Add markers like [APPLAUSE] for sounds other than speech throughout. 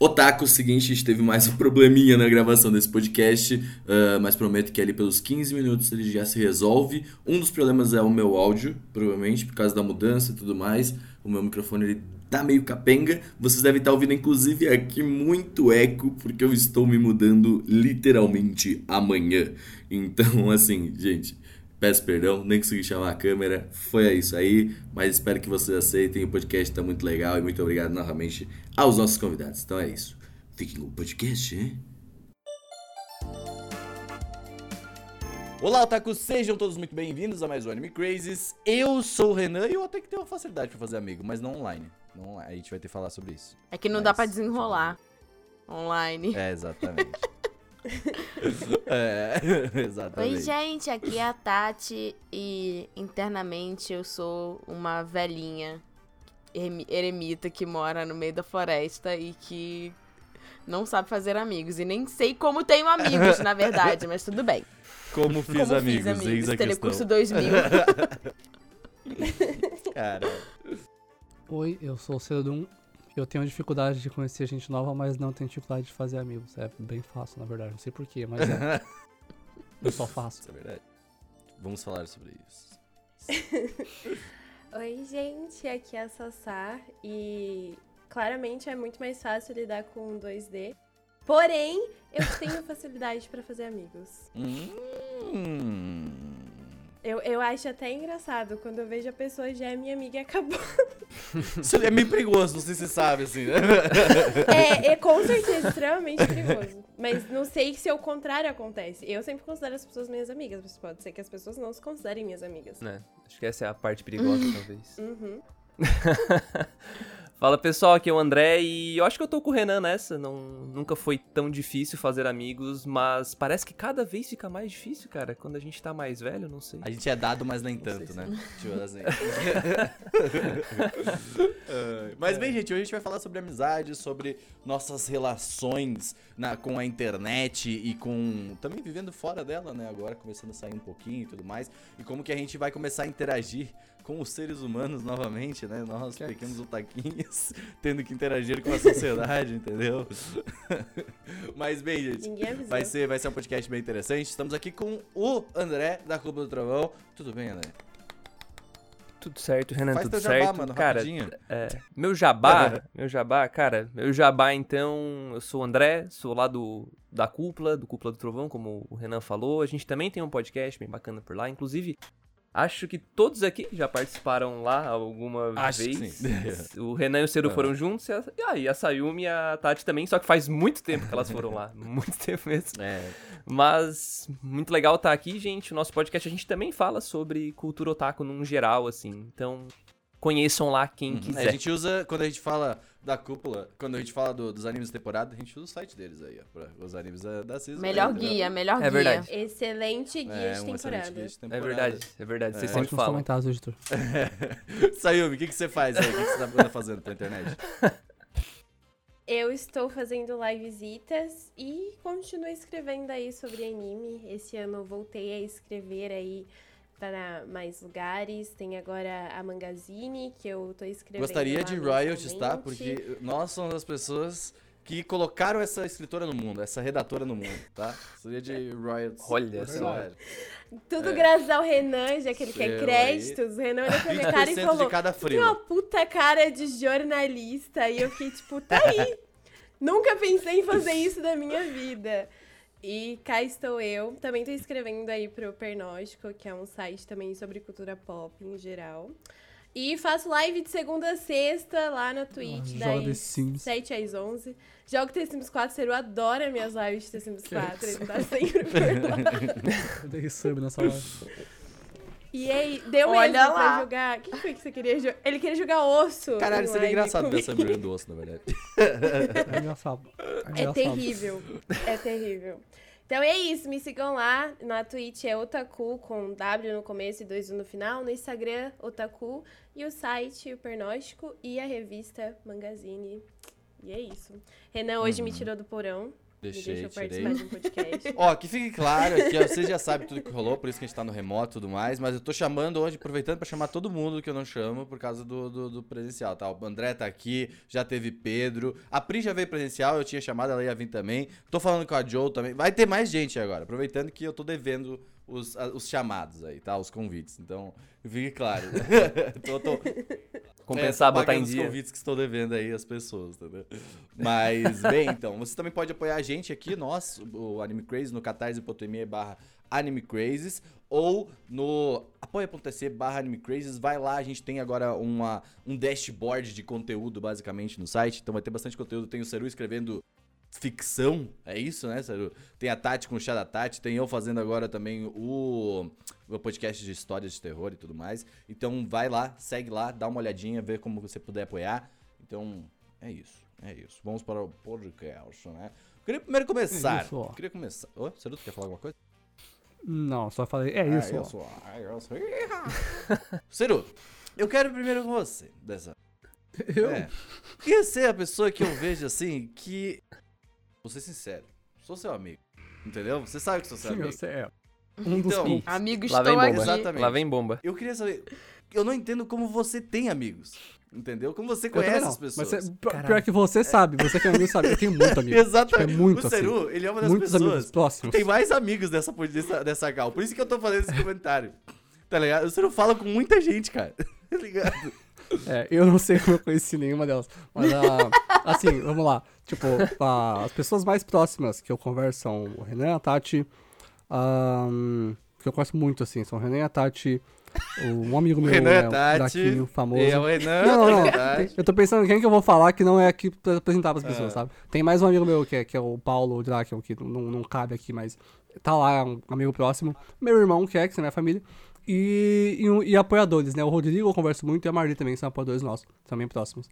Otaku, seguinte, a gente teve mais um probleminha na gravação desse podcast, uh, mas prometo que ali pelos 15 minutos ele já se resolve. Um dos problemas é o meu áudio, provavelmente, por causa da mudança e tudo mais. O meu microfone ele tá meio capenga. Vocês devem estar ouvindo, inclusive, aqui muito eco, porque eu estou me mudando literalmente amanhã. Então, [LAUGHS] assim, gente, peço perdão, nem consegui chamar a câmera. Foi isso aí, mas espero que vocês aceitem. O podcast tá muito legal e muito obrigado novamente aos nossos convidados. Então é isso. Fiquem com o podcast, hein? Olá, otakus! Sejam todos muito bem-vindos a mais um Anime Crazes. Eu sou o Renan e eu até que tenho uma facilidade pra fazer amigo, mas não online. Não online. A gente vai ter que falar sobre isso. É que não Mas- dá pra desenrolar online. É, exatamente. [LAUGHS] [LAUGHS] é, [LAUGHS] exatamente. Oi, gente, aqui é a Tati e internamente eu sou uma velhinha eremi- eremita que mora no meio da floresta e que não sabe fazer amigos. E nem sei como tenho amigos, na verdade, mas tudo bem. Como fiz como amigos, fiz amigos. eis a Telecurso questão. [LAUGHS] 2000. Cara, Oi, eu sou o Cedum. Eu tenho dificuldade de conhecer gente nova, mas não tenho dificuldade de fazer amigos. É bem fácil, na verdade. Não sei porquê, mas é. [LAUGHS] eu só faço. isso é verdade. Vamos falar sobre isso. [LAUGHS] Oi, gente, aqui é a Sassá e claramente é muito mais fácil lidar com 2D. Porém, eu tenho facilidade pra fazer amigos. Hum. Eu, eu acho até engraçado quando eu vejo a pessoa já é minha amiga e acabou. Isso é meio perigoso, não sei se você sabe, assim. né? É, é com certeza extremamente perigoso. Mas não sei se o contrário acontece. Eu sempre considero as pessoas minhas amigas, mas pode ser que as pessoas não se considerem minhas amigas. né? Acho que essa é a parte perigosa, talvez. Uhum. [LAUGHS] Fala pessoal, aqui é o André e eu acho que eu tô com o Renan nessa. Não, nunca foi tão difícil fazer amigos, mas parece que cada vez fica mais difícil, cara. Quando a gente tá mais velho, não sei. A gente é dado, mas nem Não tanto, se- né? [LAUGHS] Tipo assim. Ai, [LAUGHS] mas bem, gente, hoje a gente vai falar sobre amizade, sobre nossas relações na, com a internet e com. também vivendo fora dela, né? Agora começando a sair um pouquinho e tudo mais. E como que a gente vai começar a interagir com os seres humanos novamente, né? Nós, pequenos otaquinhos, [LAUGHS] tendo que interagir com a sociedade, entendeu? [LAUGHS] mas bem, gente. Vai ser, vai ser um podcast bem interessante. Estamos aqui com o André, da Clube do Trovão. Tudo bem, André? Tudo certo, Renan, Faz tudo teu jabá, certo. mano, cara, é, meu jabá, meu jabá, cara, meu jabá então, eu sou o André, sou lá do da Cúpula, do Cúpula do Trovão, como o Renan falou. A gente também tem um podcast bem bacana por lá, inclusive Acho que todos aqui já participaram lá alguma Acho vez. sim. [LAUGHS] O Renan e o Ceru Ah. foram juntos, e a, e a- e a Sayumi e a Tati também, só que faz muito tempo que elas foram lá. [LAUGHS] Muito tempo mesmo. É. Mas muito legal estar aqui, gente. O nosso podcast a gente também fala sobre cultura otaku num geral, assim. Então, conheçam lá quem Uhum. quiser. A gente usa, quando a gente fala da cúpula, quando a gente fala do- dos animes de temporada, a gente usa o site deles aí, ó. Pra, os animes da, da season. Melhor entendeu? guia, melhor É guia. verdade. Excelente guia É, de um excelente temporada. guia de É temporada. verdade, é verdade. Vocês É. sempre falam. comentários, editor. [LAUGHS] Sayumi, o que, que você faz aí? O que, que você tá fazendo pela internet? [LAUGHS] Eu estou fazendo live visitas e continuo escrevendo aí sobre anime. Esse ano eu voltei a escrever aí para mais lugares. Tem agora a Mangazine, que eu tô escrevendo. Gostaria de royalties, tá? Porque nós somos as pessoas que colocaram essa escritora no mundo, essa redatora no mundo, tá? Gostaria de royalties. Olha só. Tudo É. graças ao Renan, já que ele Seu quer aí. créditos. O Renan olhou pra minha cara e 20% falou: de cada Tem uma puta cara de jornalista. E eu fiquei tipo, tá aí. [LAUGHS] Nunca pensei em fazer isso da minha vida. E cá estou eu. Também tô escrevendo aí pro Pernóstico, que é um site também sobre cultura pop em geral. E faço live de segunda a sexta lá na Twitch, The das Sims. 7 às 11. Jogo The Sims 4, Seru adora minhas lives de The Sims Que 4. isso? Ele tá sempre por lá. [LAUGHS] Eu dei sub nessa live. E aí, deu Olha mesmo lá. pra jogar. O que foi que você queria jogar? Ele queria jogar osso. Caralho, seria engraçado ver essa mulher do osso, na verdade. É engraçado. É engraçado. terrível. É terrível. Então é isso, me sigam lá. Na Twitch é Otaku com W no começo e dois U no final. No Instagram, Otaku. E o site, o Pernóstico. E a revista Mangazine. E é isso. Renan hoje Uhum. me tirou do porão. Me Deixei, deixou tirei. de um. [LAUGHS] Ó, que fique claro que você já sabe tudo que rolou, por isso que a gente tá no remoto e tudo mais, mas eu tô chamando hoje, aproveitando pra chamar todo mundo que eu não chamo por causa do, do, do presencial, tá? O André tá aqui, já teve Pedro, a Pri já veio presencial, eu tinha chamado, ela ia vir também, tô falando com a Joe também, vai ter mais gente agora, aproveitando que eu tô devendo os, os chamados aí, tá? Os convites, então fique claro. [LAUGHS] tô, tô, Compensar, é, botar em pagando os dia. convites que estou devendo aí às pessoas, entendeu? Mas, bem, então, você também pode apoiar a gente aqui, nós, o Anime Crazy, no catarse.me barra Anime Crazes, ou no apoia.se barra Anime Crazes, vai lá, a gente tem agora uma, um dashboard de conteúdo, basicamente, no site, então vai ter bastante conteúdo, tem o Seru escrevendo ficção, é isso, né, Seru? Tem a Tati com o chá da Tati, tem eu fazendo agora também o meu podcast de histórias de terror e tudo mais. Então vai lá, segue lá, dá uma olhadinha, vê como você puder apoiar. Então é isso, é isso. Vamos para o podcast, né? Eu queria primeiro começar. Isso, ó. Queria começar. Ô, Seru, tu quer falar alguma coisa? Não, só falei, é isso. Ó. eu sou. [LAUGHS] Ah, eu sou. Seru, eu quero primeiro com você dessa. Eu? É. Queria ser a pessoa que eu vejo assim que. Vou ser sincero, sou seu amigo. Entendeu? Você sabe que sou seu Sim, amigo. você é. Um dos Então, poucos. Amigo, Lá vem bomba. aqui. Exatamente. Lá vem bomba. Eu queria saber. Eu não entendo como você tem amigos. Entendeu? Como você conhece não, as pessoas. Mas pior que você sabe, você que é amigo sabe. Eu tenho muito amigo. Exatamente. [LAUGHS] Tipo, é muito o Seru, ele é uma das Muitos amigos pessoas que próximos. tem mais amigos dessa, dessa, dessa cal. Por isso que eu tô fazendo esse comentário. Tá ligado? O Seru fala com muita gente, cara. [LAUGHS] Tá ligado? É, eu não sei como eu conheci nenhuma delas. Mas, ah, assim, vamos lá. Tipo, ah, as pessoas mais próximas que eu converso são o Renan, a Tati, ahn, que eu conheço muito, assim, são o Renan, a Tati, o- um amigo meu, Renan, né, o Tati, Draquinho, famoso. É o Renan, Não, não, não. Eu tô pensando quem que eu vou falar que não é aqui pra apresentar pras É. pessoas, sabe? Tem mais um amigo meu que é, que é o Paulo Draken, que não, não cabe aqui, mas tá lá, é um amigo próximo. Meu irmão, que é, que é minha família. E, e, um- e apoiadores, né? O Rodrigo eu converso muito e a Marli também, são apoiadores nossos, também próximos.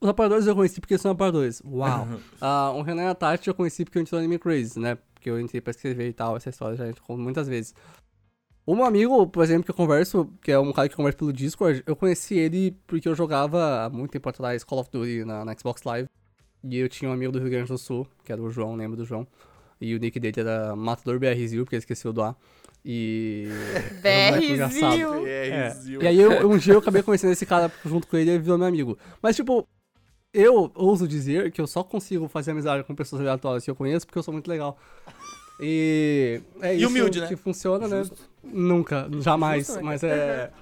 Os apoiadores eu conheci porque são apoiadores. Uau! Ah, o Renan e a Tati eu conheci porque eu entrei no Anime Crazy, né? Porque eu entrei pra escrever e tal, essa história já a gente conta muitas vezes. Meu amigo, por exemplo, que eu converso, que é um cara que conversa pelo Discord, eu conheci ele porque eu jogava há muito tempo atrás Call of Duty na, na Xbox Live. E eu tinha um amigo do Rio Grande do Sul, que era o João, lembro do João. E o nick dele era Matador BRZil, porque ele esqueceu do A. E. [LAUGHS] era um. BRzinho. É. E aí eu- um dia eu acabei conhecendo esse cara junto com ele e ele virou meu amigo. Mas tipo, eu ouso dizer que eu só consigo fazer amizade com pessoas aleatórias que eu conheço porque eu sou muito legal. E é E isso humilde, né? que funciona, né? Nunca, jamais. Justo, né, mas é.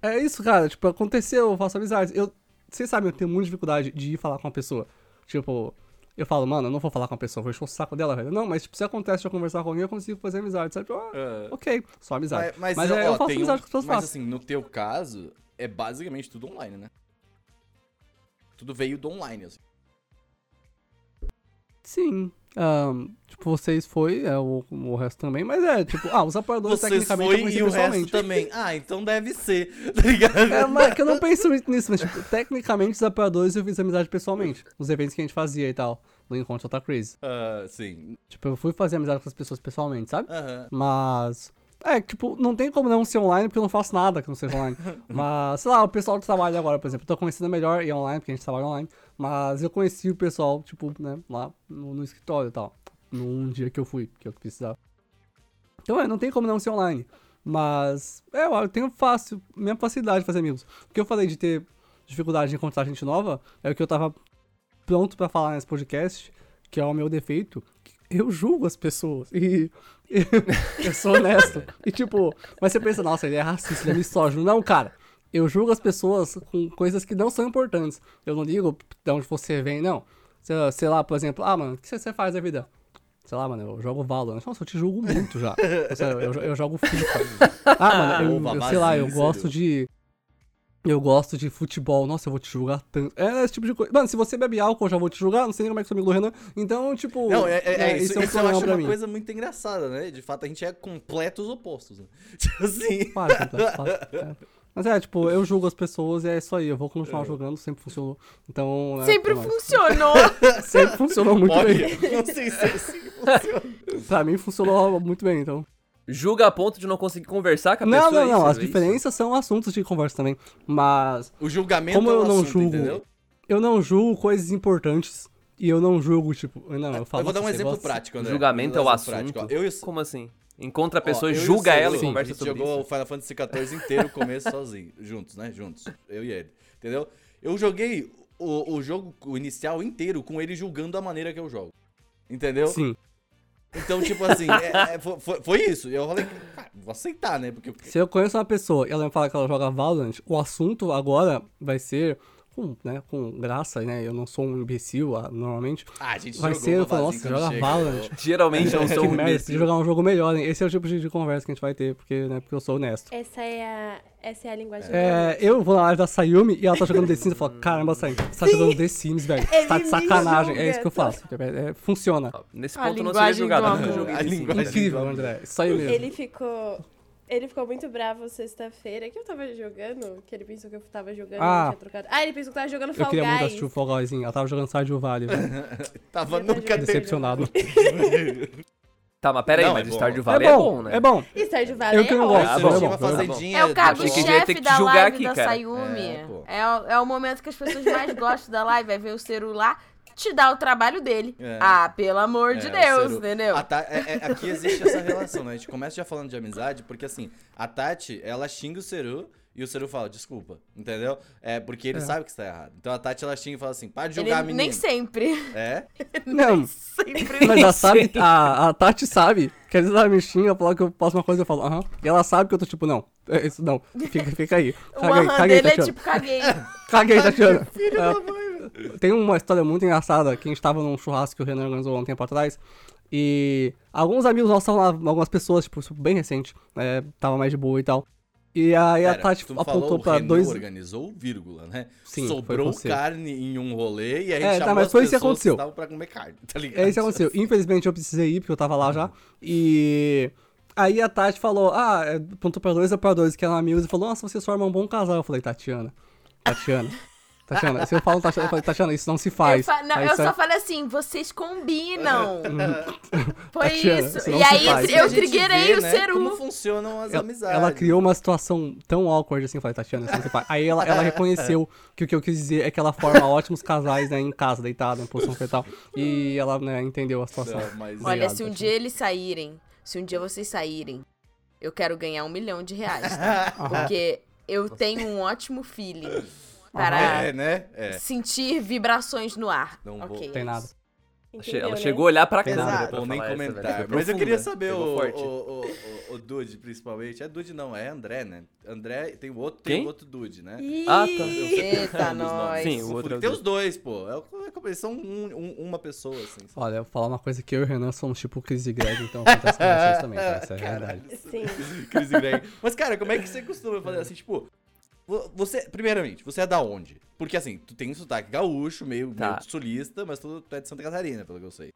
É isso, cara. Tipo, aconteceu, eu faço amizades. Eu, vocês sabem, eu tenho muita dificuldade de ir falar com uma pessoa. Tipo, eu falo, mano, eu não vou falar com a pessoa, vou encher o saco dela, velho. Não, mas tipo, se acontece de eu conversar com alguém, eu consigo fazer amizade, sabe? Tipo, ah, É. ok, só amizade. Mas, Mas, mas, é, ó, eu faço amizade um- com as pessoas Mas fácil. assim, no teu caso, é basicamente tudo online, né? Tudo veio do online, assim. Sim. Ahn, tipo, vocês foi, é, o, o resto também, mas é, tipo, ah, os apoiadores Vocês tecnicamente eu foi conheci e o resto pessoalmente. também. Ah, então deve ser, [LAUGHS] tá ligado? É, mas que eu não penso muito nisso, mas tipo, tecnicamente os apoiadores eu fiz amizade pessoalmente, nos eventos que a gente fazia e tal, no Encontro Tá Crazy. Ah, sim. Tipo, eu fui fazer amizade com as pessoas pessoalmente, sabe? Aham. Mas. É, tipo, não tem como não ser online porque eu não faço nada que não seja online. [LAUGHS] mas, sei lá, o pessoal que trabalha agora, por exemplo, eu tô conhecendo melhor e online, porque a gente trabalha online. Mas eu conheci o pessoal, tipo, né, lá no, no escritório e tal. Num dia que eu fui, que eu precisava. Então, é, não tem como não ser online. Mas, é, eu tenho fácil, minha facilidade de fazer amigos. O que eu falei de ter dificuldade de encontrar gente nova é o que eu tava pronto pra falar nesse podcast, que é o meu defeito. Eu julgo as pessoas. E. [LAUGHS] eu sou honesto. E tipo, mas você pensa, nossa, ele é racista, ele é misógino. Não, cara. Eu julgo as pessoas com coisas que não são importantes. Eu não digo de onde você vem, não. Sei, lá, por exemplo, ah, mano, o que você faz da vida? Sei lá, mano, eu jogo Valorant. Nossa, eu te julgo muito já. Eu, eu, eu jogo FIFA. Ah, mano, eu, eu sei lá, eu gosto de. Eu gosto de futebol. Nossa, eu vou te julgar tanto. É esse tipo de coisa. Mano, se você bebe álcool, eu já vou te julgar. Não sei nem como é que sou amigo do Renan. Então, tipo. Não, é, é, é, isso, esse é um isso eu problema acho uma mim. coisa muito engraçada, né? De fato, a gente é completos opostos. Né? [LAUGHS] Tipo assim. Quase, completo, é. Mas é, tipo, eu julgo as pessoas e é isso aí. Eu vou continuar jogando, sempre funcionou. Então. é, Sempre é funcionou. [LAUGHS] Sempre [LAUGHS] funcionou muito Olha, bem. não sei se é assim funciona. Pra mim funcionou muito bem, então. Julga a ponto de não conseguir conversar com a Não, pessoa. não, é não. isso? As É isso? diferenças são assuntos de conversa também. Mas O julgamento Como é eu o não assunto, julgo- entendeu? eu não julgo coisas importantes. E eu não julgo, tipo, não, eu falo eu vou dar um assim, exemplo você prático. O julgamento é o um assunto. prático. Eu e o Como assim? Encontra a pessoa, Ó, e o julga Celu, ela e conversa a gente sobre jogou o isso. Final Fantasy XIV inteiro, começo sozinho, [LAUGHS] juntos, né? Juntos, eu e ele, entendeu? Eu joguei o, o jogo inicial inteiro com ele julgando a maneira que eu jogo, entendeu? Sim. Então, tipo assim, é- é- foi, foi- isso. E eu falei, cara, vou aceitar, né? Porque Se eu conheço uma pessoa e ela me fala que ela joga Valorant, o assunto agora vai ser com, né, com graça, né? Eu não sou um imbecil ah, normalmente. Ah, a gente Vai ser, eu falo, nossa, joga chega, Valorant. [LAUGHS] Geralmente eu que sou um merda, imbecil. podia jogar um jogo melhor, hein? Esse é o tipo de, de conversa que a gente vai ter, porque, né, porque eu sou honesto. Essa é a, essa é a linguagem do É, eu vou na live da Sayumi e ela tá jogando The Sims e eu falo, caramba, Sayumi, você tá jogando The Sims, velho. Você tá de sacanagem. É isso que eu faço. É, é, funciona. Nesse A ponto eu não seria linguagem julgado. do eu nunca amor. joguei A The Sims, linguagem né? Incrível, André. Isso aí mesmo. Ele ficou. Ele ficou muito bravo sexta-feira. que eu tava jogando? Que ele pensou que eu tava jogando. Ah. eu tinha trocado. Ah, ele pensou que eu tava jogando Eu Fall queria muito Guys. assistir o Fall Guyzinho. Ela tava jogando Stardew Valley, velho. [LAUGHS] Tava Eu nunca. Decepcionado. [LAUGHS] Tá, mas pera aí, Não, mas é. Stardew É Valley é bom, bom, né? é bom. E Stardew Valley Eu que não é gosto, Ah, não bom, é bom. fazendinha. É o de cargo achei que já ia ter chefe que da live aqui, da cara. Sayumi. É. É, o- é o momento que as pessoas mais gostam da live, é ver o celular te dá o trabalho dele. É. Ah, pelo amor de É, o Deus, entendeu? A Ta- é- é- aqui existe essa relação, né? A gente começa já falando de amizade, porque assim, a Tati, ela xinga o Seru e o Seru fala, desculpa, entendeu? É porque ele É. sabe que está errado. Então a Tati, ela xinga e fala assim, para de Ele julgar a menina. nem sempre. É? [LAUGHS] Não, sempre. mas ela sabe, a, a Tati sabe, que às vezes ela me xinga, fala que eu posso uma coisa eu falo, aham. E ela sabe que eu tô tipo, não, é isso não, fica, fica aí. [LAUGHS] O Caguei, aham caguei, dele é Tatiana. tipo, caguei. [LAUGHS] Caguei, Tatiana. É, Tem uma história muito engraçada que a gente tava num churrasco que o Renan organizou há um tempo atrás. E alguns amigos nossos estavam lá, algumas pessoas, tipo, bem recente, né? Tava mais de boa e tal. E aí a Pera, Tati tu apontou falou, pra Renan dois. organizou, vírgula, né? Sim, Sobrou carne em um rolê e aí É, tá, chamou mas as foi isso que aconteceu. pra comer carne, tá ligado? É isso que aconteceu. Infelizmente eu precisei ir, porque eu tava lá já. E. Aí a Tati falou, ah, é, apontou pra dois operadores que eram amigos e falou, nossa, vocês formam um bom casal. Eu falei, Tatiana, Tatiana, [LAUGHS] Tatiana, se eu falo Tatiana, eu falei, Tatiana, isso não se Eu, faz. fa- não, eu isso é- só falei assim, vocês combinam. [LAUGHS] Foi Tatiana, isso. isso E aí faz. eu A gente triguei vê, o né, Ceru. Como funcionam as Ela, amizades. ela criou uma situação tão awkward assim, eu falei, Tatiana, isso não se faz. Aí ela, ela [LAUGHS] reconheceu que o que eu quis dizer é que ela forma ótimos casais, né, em casa, deitada, em posição fetal. E ela, né, entendeu a situação. Não, mas- Olha, Obrigado, se um Tatiana. dia eles saírem, se um dia vocês saírem, eu quero ganhar um milhão de reais, tá? [LAUGHS] Porque eu tenho um ótimo feeling para É, né? É. sentir vibrações no ar. Não vou- Ok. Tem nada. Entendeu, Ela né? chegou a olhar pra nada. pra Vou nem essa, comentar. Mas eu queria saber o, o, o, o, o Dude, principalmente. É Dude não, é André, né? André tem o outro, tem Quem? o outro Dude, né? Ih, Ah, tá. Eita, [LAUGHS] nós. Sim, o outro é o Tem os dois, pô. É, o- eles são um- um- uma pessoa, assim. sabe? Olha, eu vou falar uma coisa que eu e o Renan somos tipo Chris e Greg, então acontece com vocês também, tá? Essa é [LAUGHS] a realidade. Sim. Chris e Greg. Mas, cara, como é que você costuma fazer [LAUGHS] assim, tipo... vo- Você, primeiramente, você é da onde? Porque, assim, tu tem um sotaque gaúcho, meio, Tá. meio sulista, mas tu, tu é de Santa Catarina, pelo que eu sei.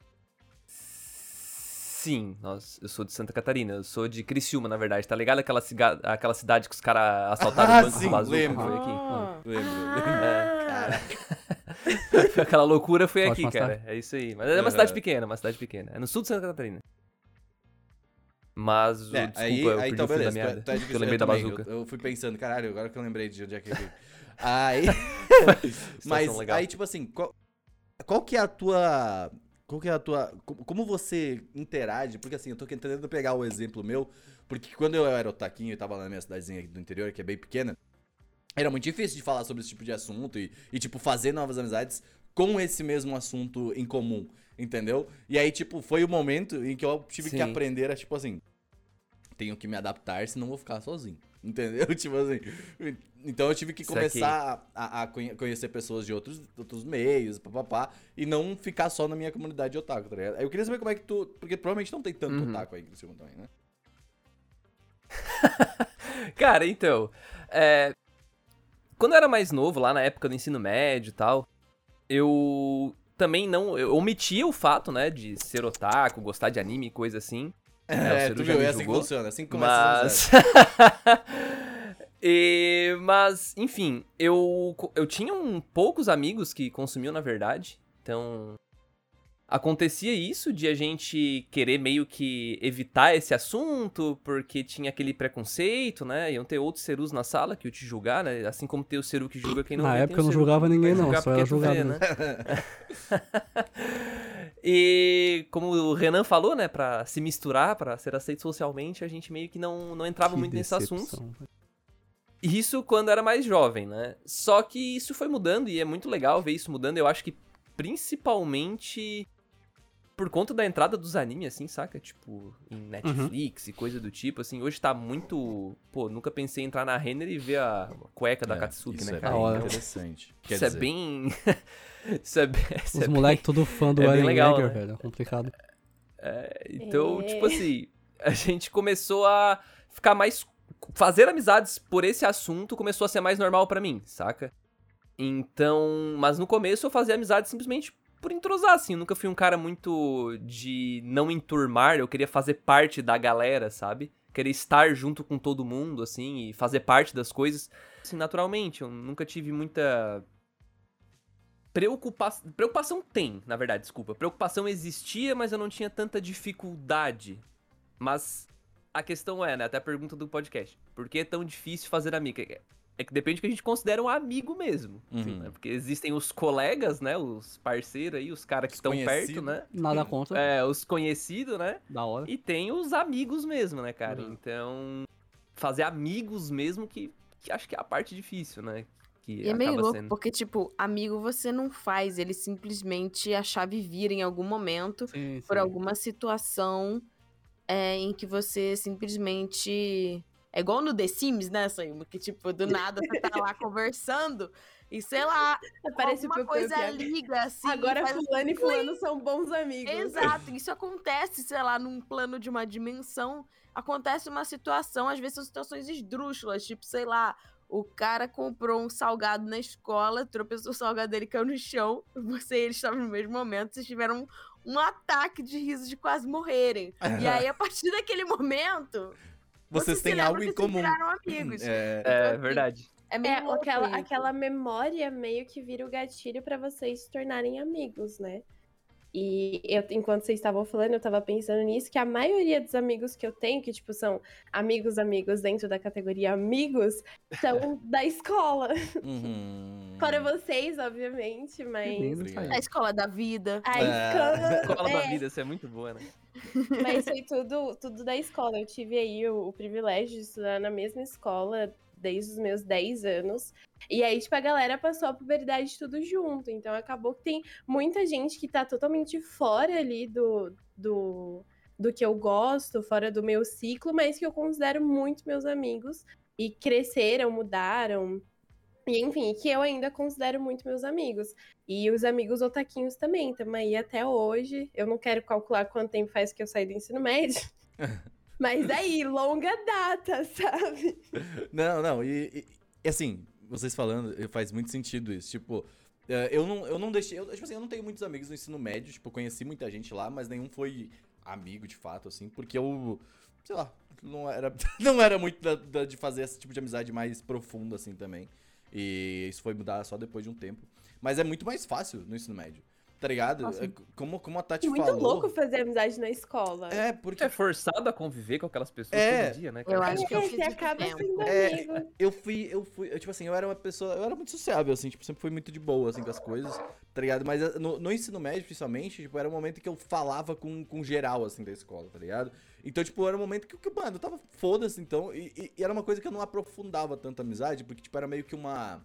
Sim, nós, eu sou de Santa Catarina, eu sou de Criciúma, na verdade, tá ligado? Aquela, ciga- aquela cidade que os caras assaltaram Ah, o banco sim, do Bazuca, lembro. foi aqui. Ah. Lembro. Ah, [LAUGHS] Aquela loucura foi Ótima aqui, cara. É isso aí. Mas é uma cidade pequena, uma cidade pequena. É no sul de Santa Catarina. Mas, o- É, desculpa, aí, eu aí então o fio da beleza. meada. Tu, tu é eu lembrei da também, bazuca. Eu, eu fui pensando, caralho, agora que eu lembrei de onde [LAUGHS] é que eu vi. Aí. mas legal. aí, tipo assim, qual, qual que é a tua. Qual que é a tua. co- Como você interage? Porque assim, eu tô tentando pegar o exemplo meu, porque quando eu era otaquinho e tava na minha cidadezinha aqui do interior, que é bem pequena, era muito difícil de falar sobre esse tipo de assunto e, e tipo, fazer novas amizades com esse mesmo assunto em comum, entendeu? E aí, tipo, foi o momento em que eu tive que Sim. aprender a, tipo assim, tenho que me adaptar, senão vou ficar sozinho. [LAUGHS] Entendeu? Tipo assim. Então eu tive que começar a, a conhe- conhecer pessoas de outros, outros meios, papapá, e não ficar só na minha comunidade de otaku, tá ligado? Eu queria saber como é que tu. Porque provavelmente não tem tanto Uhum. otaku aí em Criciúma também, né? [LAUGHS] Cara, então. é, Quando eu era mais novo, lá na época do ensino médio e tal, eu também não. Eu omitia o fato, né, de ser otaku, gostar de anime e coisa assim. É, É, Ciro tu viu? É assim que funciona, é assim que começa. Mas. [LAUGHS] E- mas, enfim, eu, eu tinha um, poucos amigos que consumiam, na verdade. Então. Acontecia isso de a gente querer meio que evitar esse assunto, porque tinha aquele preconceito, né? Iam ter outros cerus na sala que iam te julgar, né? Assim como tem o ceru que julga quem não Na vê, época eu não julgava ninguém, não, só era tu vê, julgado né? [LAUGHS] e como o Renan falou, né, Pra se misturar, pra ser aceito socialmente, a gente meio que não, não entrava Que muito nesse assunto. decepção. Isso quando era mais jovem, né? Só que isso foi mudando e é muito legal ver isso mudando. Eu acho que principalmente por conta da entrada dos animes, assim, saca? Tipo, em Netflix e coisa do tipo, assim. Hoje tá muito. Pô, nunca pensei em entrar na Renner e ver a cueca da É, Katsuki, isso né, é cara? bem hora. Então, interessante. Quer isso é dizer, bem. [LAUGHS] isso é bem. isso Os é bem- moleques tudo fã do é bem Eren legal, Yeager, né? velho. É complicado. É, então, É. tipo assim, a gente começou a ficar mais. Fazer amizades por esse assunto começou a ser mais normal pra mim, saca? Então. Mas no começo eu fazia amizade simplesmente por entrosar, assim. Eu nunca fui um cara muito de não enturmar, eu queria fazer parte da galera, sabe? Querer estar junto com todo mundo, assim, e fazer parte das coisas. Assim, naturalmente, eu nunca tive muita Preocupação. Preocupação tem, na verdade, desculpa. Preocupação existia, mas eu não tinha tanta dificuldade. Mas a questão é, né? Até a pergunta do podcast. Por que é tão difícil fazer amigo? É que depende do que a gente considera um amigo mesmo. assim, Uhum. né? Porque existem os colegas, né? Os parceiros aí, os caras que estão perto, né? Nada contra. É, os conhecidos, né? Da hora. E tem os amigos mesmo, né, cara? Uhum. Então, fazer amigos mesmo que, que acho que é a parte difícil, né? Que E é meio louco, sendo. porque, tipo, amigo você não faz, ele simplesmente a chave vira em algum momento Sim, por sim. alguma situação é, em que você simplesmente. É igual no The Sims, né, Saima? Que, tipo, do nada você tá lá conversando e, sei lá, Aparece alguma Piu coisa liga, assim. Agora fulano e fulano são bons amigos. Exato, isso acontece, sei lá, num plano de uma dimensão. Acontece uma situação, às vezes são situações esdrúxulas, tipo, sei lá, o cara comprou um salgado na escola, tropeçou o salgado dele caiu no chão, você e ele estavam no mesmo momento, vocês tiveram um, um ataque de riso de quase morrerem. E aí, a partir daquele momento, Vocês têm algo em vocês comum. viraram amigos. É, É, Então, assim, verdade. É meio É, aquela, aquela memória meio que vira o gatilho pra vocês se tornarem amigos, né? E eu, enquanto vocês estavam falando, eu tava pensando nisso, que a maioria dos amigos que eu tenho, que, tipo, são amigos, amigos dentro da categoria amigos, são [LAUGHS] da escola. uhum. Fora vocês, obviamente, mas. A escola da vida. A É. escola. Escola da é, vida, isso é muito boa, né? Mas foi tudo, tudo da escola. Eu tive aí o, o privilégio de estudar na mesma escola desde os meus 10 anos. E aí, tipo, a galera passou a puberdade tudo junto. Então acabou que tem muita gente que tá totalmente fora ali do, do, do que eu gosto, fora do meu ciclo, mas que eu considero muito meus amigos. E cresceram, mudaram. E enfim, que eu ainda considero muito meus amigos. E os amigos otaquinhos também, estamos aí até hoje. Eu não quero calcular quanto tempo faz que eu saí do ensino médio. [LAUGHS] Mas aí, longa data, [LAUGHS] sabe? Não, não, e, e- assim, vocês falando, eh, faz muito sentido isso. Tipo, eh, eu não, eu não deixei. Eu, tipo assim, eu não tenho muitos amigos no ensino médio, tipo, conheci muita gente lá, mas nenhum foi amigo de fato, assim, porque eu, sei lá, não era, [LAUGHS] não era muito da- da- de fazer esse tipo de amizade mais profunda, assim, também. E isso foi mudar só depois de um tempo. Mas é muito mais fácil no ensino médio, tá ligado? Nossa. É, Como, como a Tati Muito falou. louco fazer amizade na escola. É, porque é forçado a conviver com aquelas pessoas É. todo dia, né? Eu cara? acho que eu É, fiz acaba sendo É, amigo. eu fui, eu fui, eu, tipo assim, eu era uma pessoa, eu era muito sociável, assim, tipo, sempre fui muito de boa, assim, com as coisas, tá ligado? Mas eh, no, no ensino médio, principalmente, tipo, era um momento que eu falava com, com geral, assim, da escola, tá ligado? Então, tipo, era um momento que, que mano, eu tava foda-se, então, e, e- e era uma coisa que eu não aprofundava tanto a amizade, porque, tipo, era meio que uma...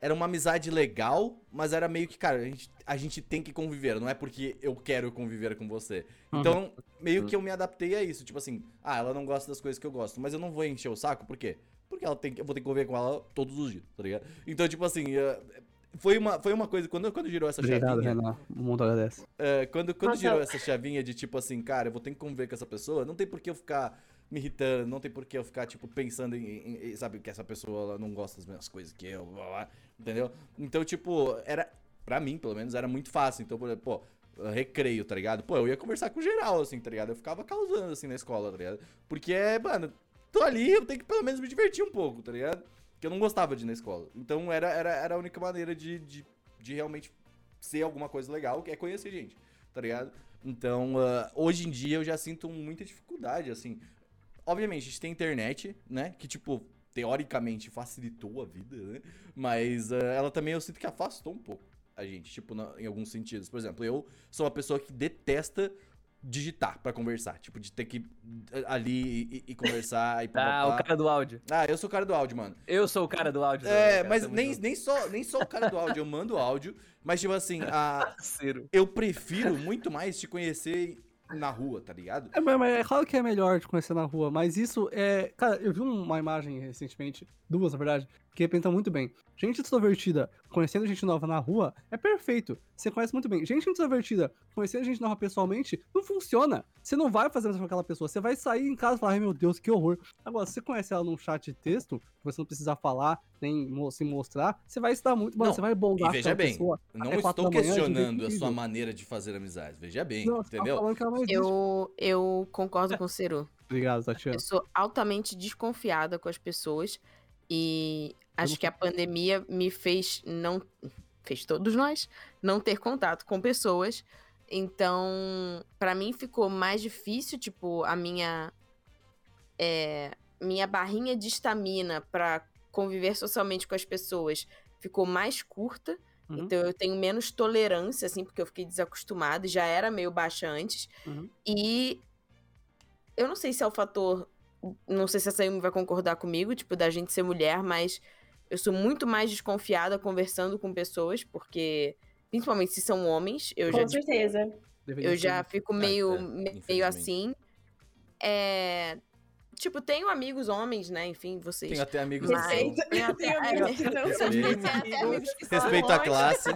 Era uma amizade legal, mas era meio que, cara, a gente, a gente tem que conviver, não é porque eu quero conviver com você. Então, meio que eu me adaptei a isso. Tipo assim, ah, ela não gosta das coisas que eu gosto, mas eu não vou encher o saco, por quê? Porque ela tem, que- eu vou ter que conviver com ela todos os dias, tá ligado? Então, tipo assim, eh, foi uma, foi uma coisa, quando, quando girou essa Obrigado, chavinha, Renan. Um mundo agradece. é, quando quando Nossa, girou eu- essa chavinha de tipo assim, cara, eu vou ter que conviver com essa pessoa, não tem por que eu ficar me irritando, não tem por que eu ficar, tipo, pensando em, em- em- sabe, que essa pessoa não gosta das mesmas coisas que eu, blá, blá, entendeu? Então, tipo, era, pra mim, pelo menos, era muito fácil. Então, por exemplo, pô, recreio, tá ligado? Pô, eu ia conversar com geral, assim, tá ligado? Eu ficava causando, assim, na escola, tá ligado? Porque, mano, tô ali, eu tenho que pelo menos me divertir um pouco, tá ligado? Porque eu não gostava de ir na escola. Então, era, era, era a única maneira de, de, de realmente ser alguma coisa legal, que é conhecer gente, tá ligado? Então, ah, hoje em dia eu já sinto muita dificuldade, assim. Obviamente, a gente tem internet, né? Que, tipo, teoricamente facilitou a vida, né? Mas ah, ela também eu sinto que afastou um pouco a gente, tipo, na- em alguns sentidos. Por exemplo, eu sou uma pessoa que detesta digitar pra conversar. Tipo, de ter que eh, ali e, e conversar e [LAUGHS] Ah, papapá. o cara do áudio. Ah, eu sou o cara do áudio, mano. Eu sou o cara do áudio. também, É, cara, mas nem, nem, só, nem só o cara do áudio, eu mando áudio, mas tipo assim, [LAUGHS] a, eu prefiro muito mais te conhecer na rua, tá ligado? É, mas, é claro que é melhor te conhecer na rua, mas isso é. Cara, eu vi uma imagem recentemente, duas na verdade, que representa muito bem. Gente extrovertida conhecendo gente nova na rua é perfeito. Você conhece muito bem. Gente introvertida conhecendo gente nova pessoalmente não funciona. Você não vai fazer isso com aquela pessoa. Você vai sair em casa e falar, ai meu Deus, que horror. Agora, se você conhece ela num chat de texto, que você não precisa falar, nem se mostrar, você vai estar muito. Mano, Não, você vai bondar E veja bem, pessoa não até estou da manhã, questionando a sua maneira de fazer amizades, veja bem, Não, você tá entendeu? falando que ela não existe. Eu, eu concordo com o Ceru. [LAUGHS] Obrigado, Tatiana. Eu sou altamente desconfiada com as pessoas e acho que a pandemia me fez não fez todos nós não ter contato com pessoas. Então, pra mim ficou mais difícil, tipo, a minha é, minha barrinha de estamina pra conviver socialmente com as pessoas ficou mais curta. Uhum. Então eu tenho menos tolerância, assim, porque eu fiquei desacostumada e já era meio baixa antes. Uhum. E eu não sei se é o fator. Não sei se a Sayumi vai concordar comigo, tipo, da gente ser mulher, mas eu sou muito mais desconfiada conversando com pessoas, porque. Principalmente se são homens, eu já, Com certeza. Eu já fico meio, é, me- meio assim. É. Tipo, tenho amigos homens, né? Enfim, vocês. Tenho até amigos Mas-. Respeito. Tenho até- Tenho amigos que não são amigos que são Respeito à classe.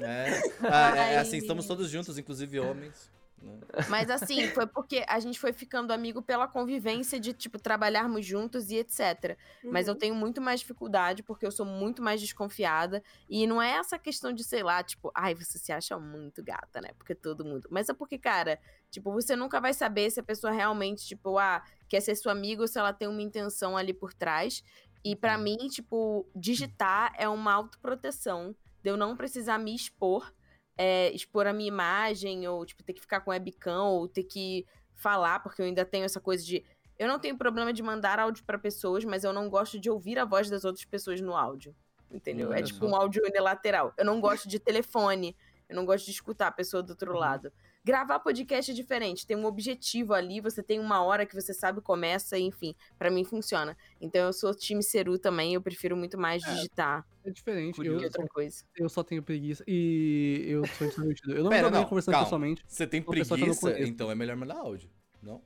né? Ah, é, é assim, estamos todos juntos, inclusive homens. Né? Mas assim, foi porque a gente foi ficando amigo pela convivência de, tipo, trabalharmos juntos e etc. Mas Uhum. eu tenho muito mais dificuldade porque eu sou muito mais desconfiada. E não é essa questão de, sei lá, tipo, ai, você se acha muito gata, né? Porque todo mundo. Mas é porque, cara, tipo, você nunca vai saber se a pessoa realmente, tipo, ah, quer ser sua amiga ou se ela tem uma intenção ali por trás. E pra mim, tipo, digitar é uma autoproteção de eu não precisar me expor é, expor a minha imagem, ou, tipo, ter que ficar com webcam, ou ter que falar, porque eu ainda tenho essa coisa de. Eu não tenho problema de mandar áudio pra pessoas, mas eu não gosto de ouvir a voz das outras pessoas no áudio. Entendeu? Hum, é tipo um áudio unilateral. Eu não gosto de telefone. Eu não gosto de escutar a pessoa do outro lado. Gravar podcast é diferente. Tem um objetivo ali, você tem uma hora que você sabe começa, enfim, pra mim funciona. Então eu sou time Ceru também, eu prefiro muito mais digitar É diferente. que Eu, outra coisa. eu só tenho preguiça e eu sou introvertido. Eu não Pera, me não, conversando calma. pessoalmente. Você tem preguiça, então é melhor mandar áudio. Não?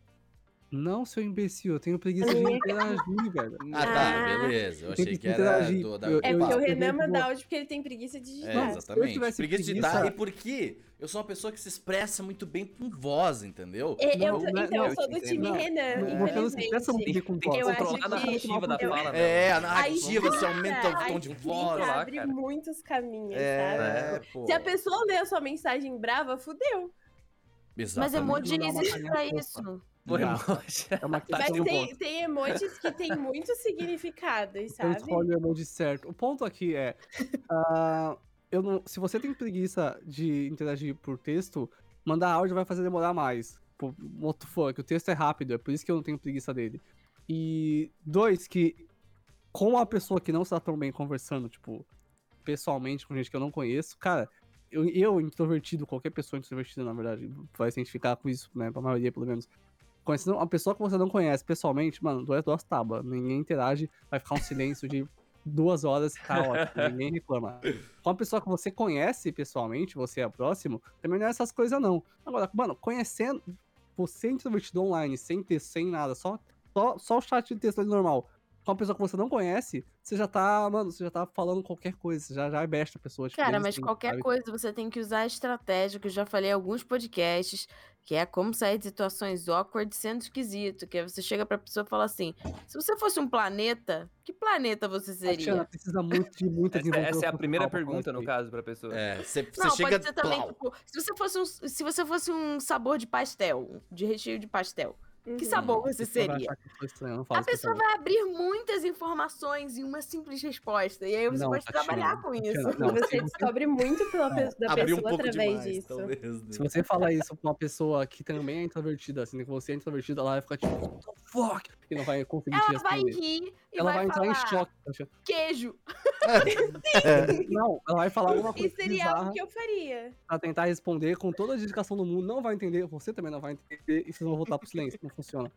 Não, seu imbecil, eu tenho preguiça de interagir, velho. Ah, tá, Ah. beleza. Eu achei que que era interagir. do, da Eu- É eu- porque o eu- Renan eu- manda áudio porque ele tem preguiça de É, digitar. exatamente. tivesse Preguiça de preguiça- digitar. E porque eu sou uma pessoa que se expressa muito bem com voz, entendeu? É, eu, Não, não é- então, eu não, sou do time não. Renan, Você não se expressa muito infelizmente. bem com Tem Eu voz. acho controlar a que- narrativa da eu- fala dela. É, a A narrativa, você aumenta o a tom de voz. lá, abre cara. muitos caminhos, sabe? É, pô. Se a pessoa lê a sua mensagem brava, fudeu. Mas Exatamente. emoji Não dá uma existe pra isso. Não. emoji. É uma Mas questão de tem, [LAUGHS] tem emojis que tem muitos significados, Eu sabe? escolho o emoji certo. O ponto aqui é. ah, eu não, se você tem preguiça de interagir por texto, mandar áudio vai fazer demorar mais. Pô, what the fuck, o texto é rápido, é por isso que eu não tenho preguiça dele. E dois, que com a pessoa que não está tão bem conversando, tipo, pessoalmente, com gente que eu não conheço, cara, eu, eu introvertido, qualquer pessoa introvertida, na verdade, vai se identificar com isso, né? Pra maioria, pelo menos. Conhecendo uma pessoa que você não conhece pessoalmente, mano, duas, duas tábuas. Ninguém interage, vai ficar um silêncio de duas horas, tá ótimo, [LAUGHS] ninguém reclama. Com uma pessoa que você conhece pessoalmente, você é próximo, também não é essas coisas, não. Agora, mano, conhecendo você introvertido online, sem texto, sem nada, só, só, só o chat de texto ali normal. Com uma pessoa que você não conhece, você já tá, mano, você já tá falando qualquer coisa, você já, já é besta a pessoa. tipo, Cara, mas sempre, qualquer sabe? coisa você tem que usar a estratégia, que eu já falei em alguns podcasts, que é como sair de situações awkward sendo esquisito. Que é você chega pra pessoa e fala assim: se você fosse um planeta, que planeta você Tatiana, seria? precisa muito de muita Essa, essa é a primeira pergunta, no caso, pra pessoa. É, você você Não, chega. pode ser também, plau. tipo, se você fosse um, se você fosse um sabor de pastel, de recheio de pastel. Que Uhum. sabor você seria? que A pessoa vai abrir muitas informações em uma simples resposta. E aí você Não, pode Tatiana, trabalhar com isso. Tatiana, [LAUGHS] não, Você descobre muito pela Não, pe- da Abriu pessoa um pouco através demais, disso. talvez. né? Se você falar isso pra uma pessoa que também é introvertida, assim, que você é introvertida, ela vai ficar tipo, what the fuck? E não vai conseguir te Ela vai rir e Ela vai, vai entrar em falar choque. Tatiana. queijo. [LAUGHS] Não, ela vai falar alguma coisa Isso seria algo que eu faria. pra tentar responder com toda a dedicação do mundo, não vai entender, você também não vai entender, e vocês vão voltar pro silêncio, não funciona.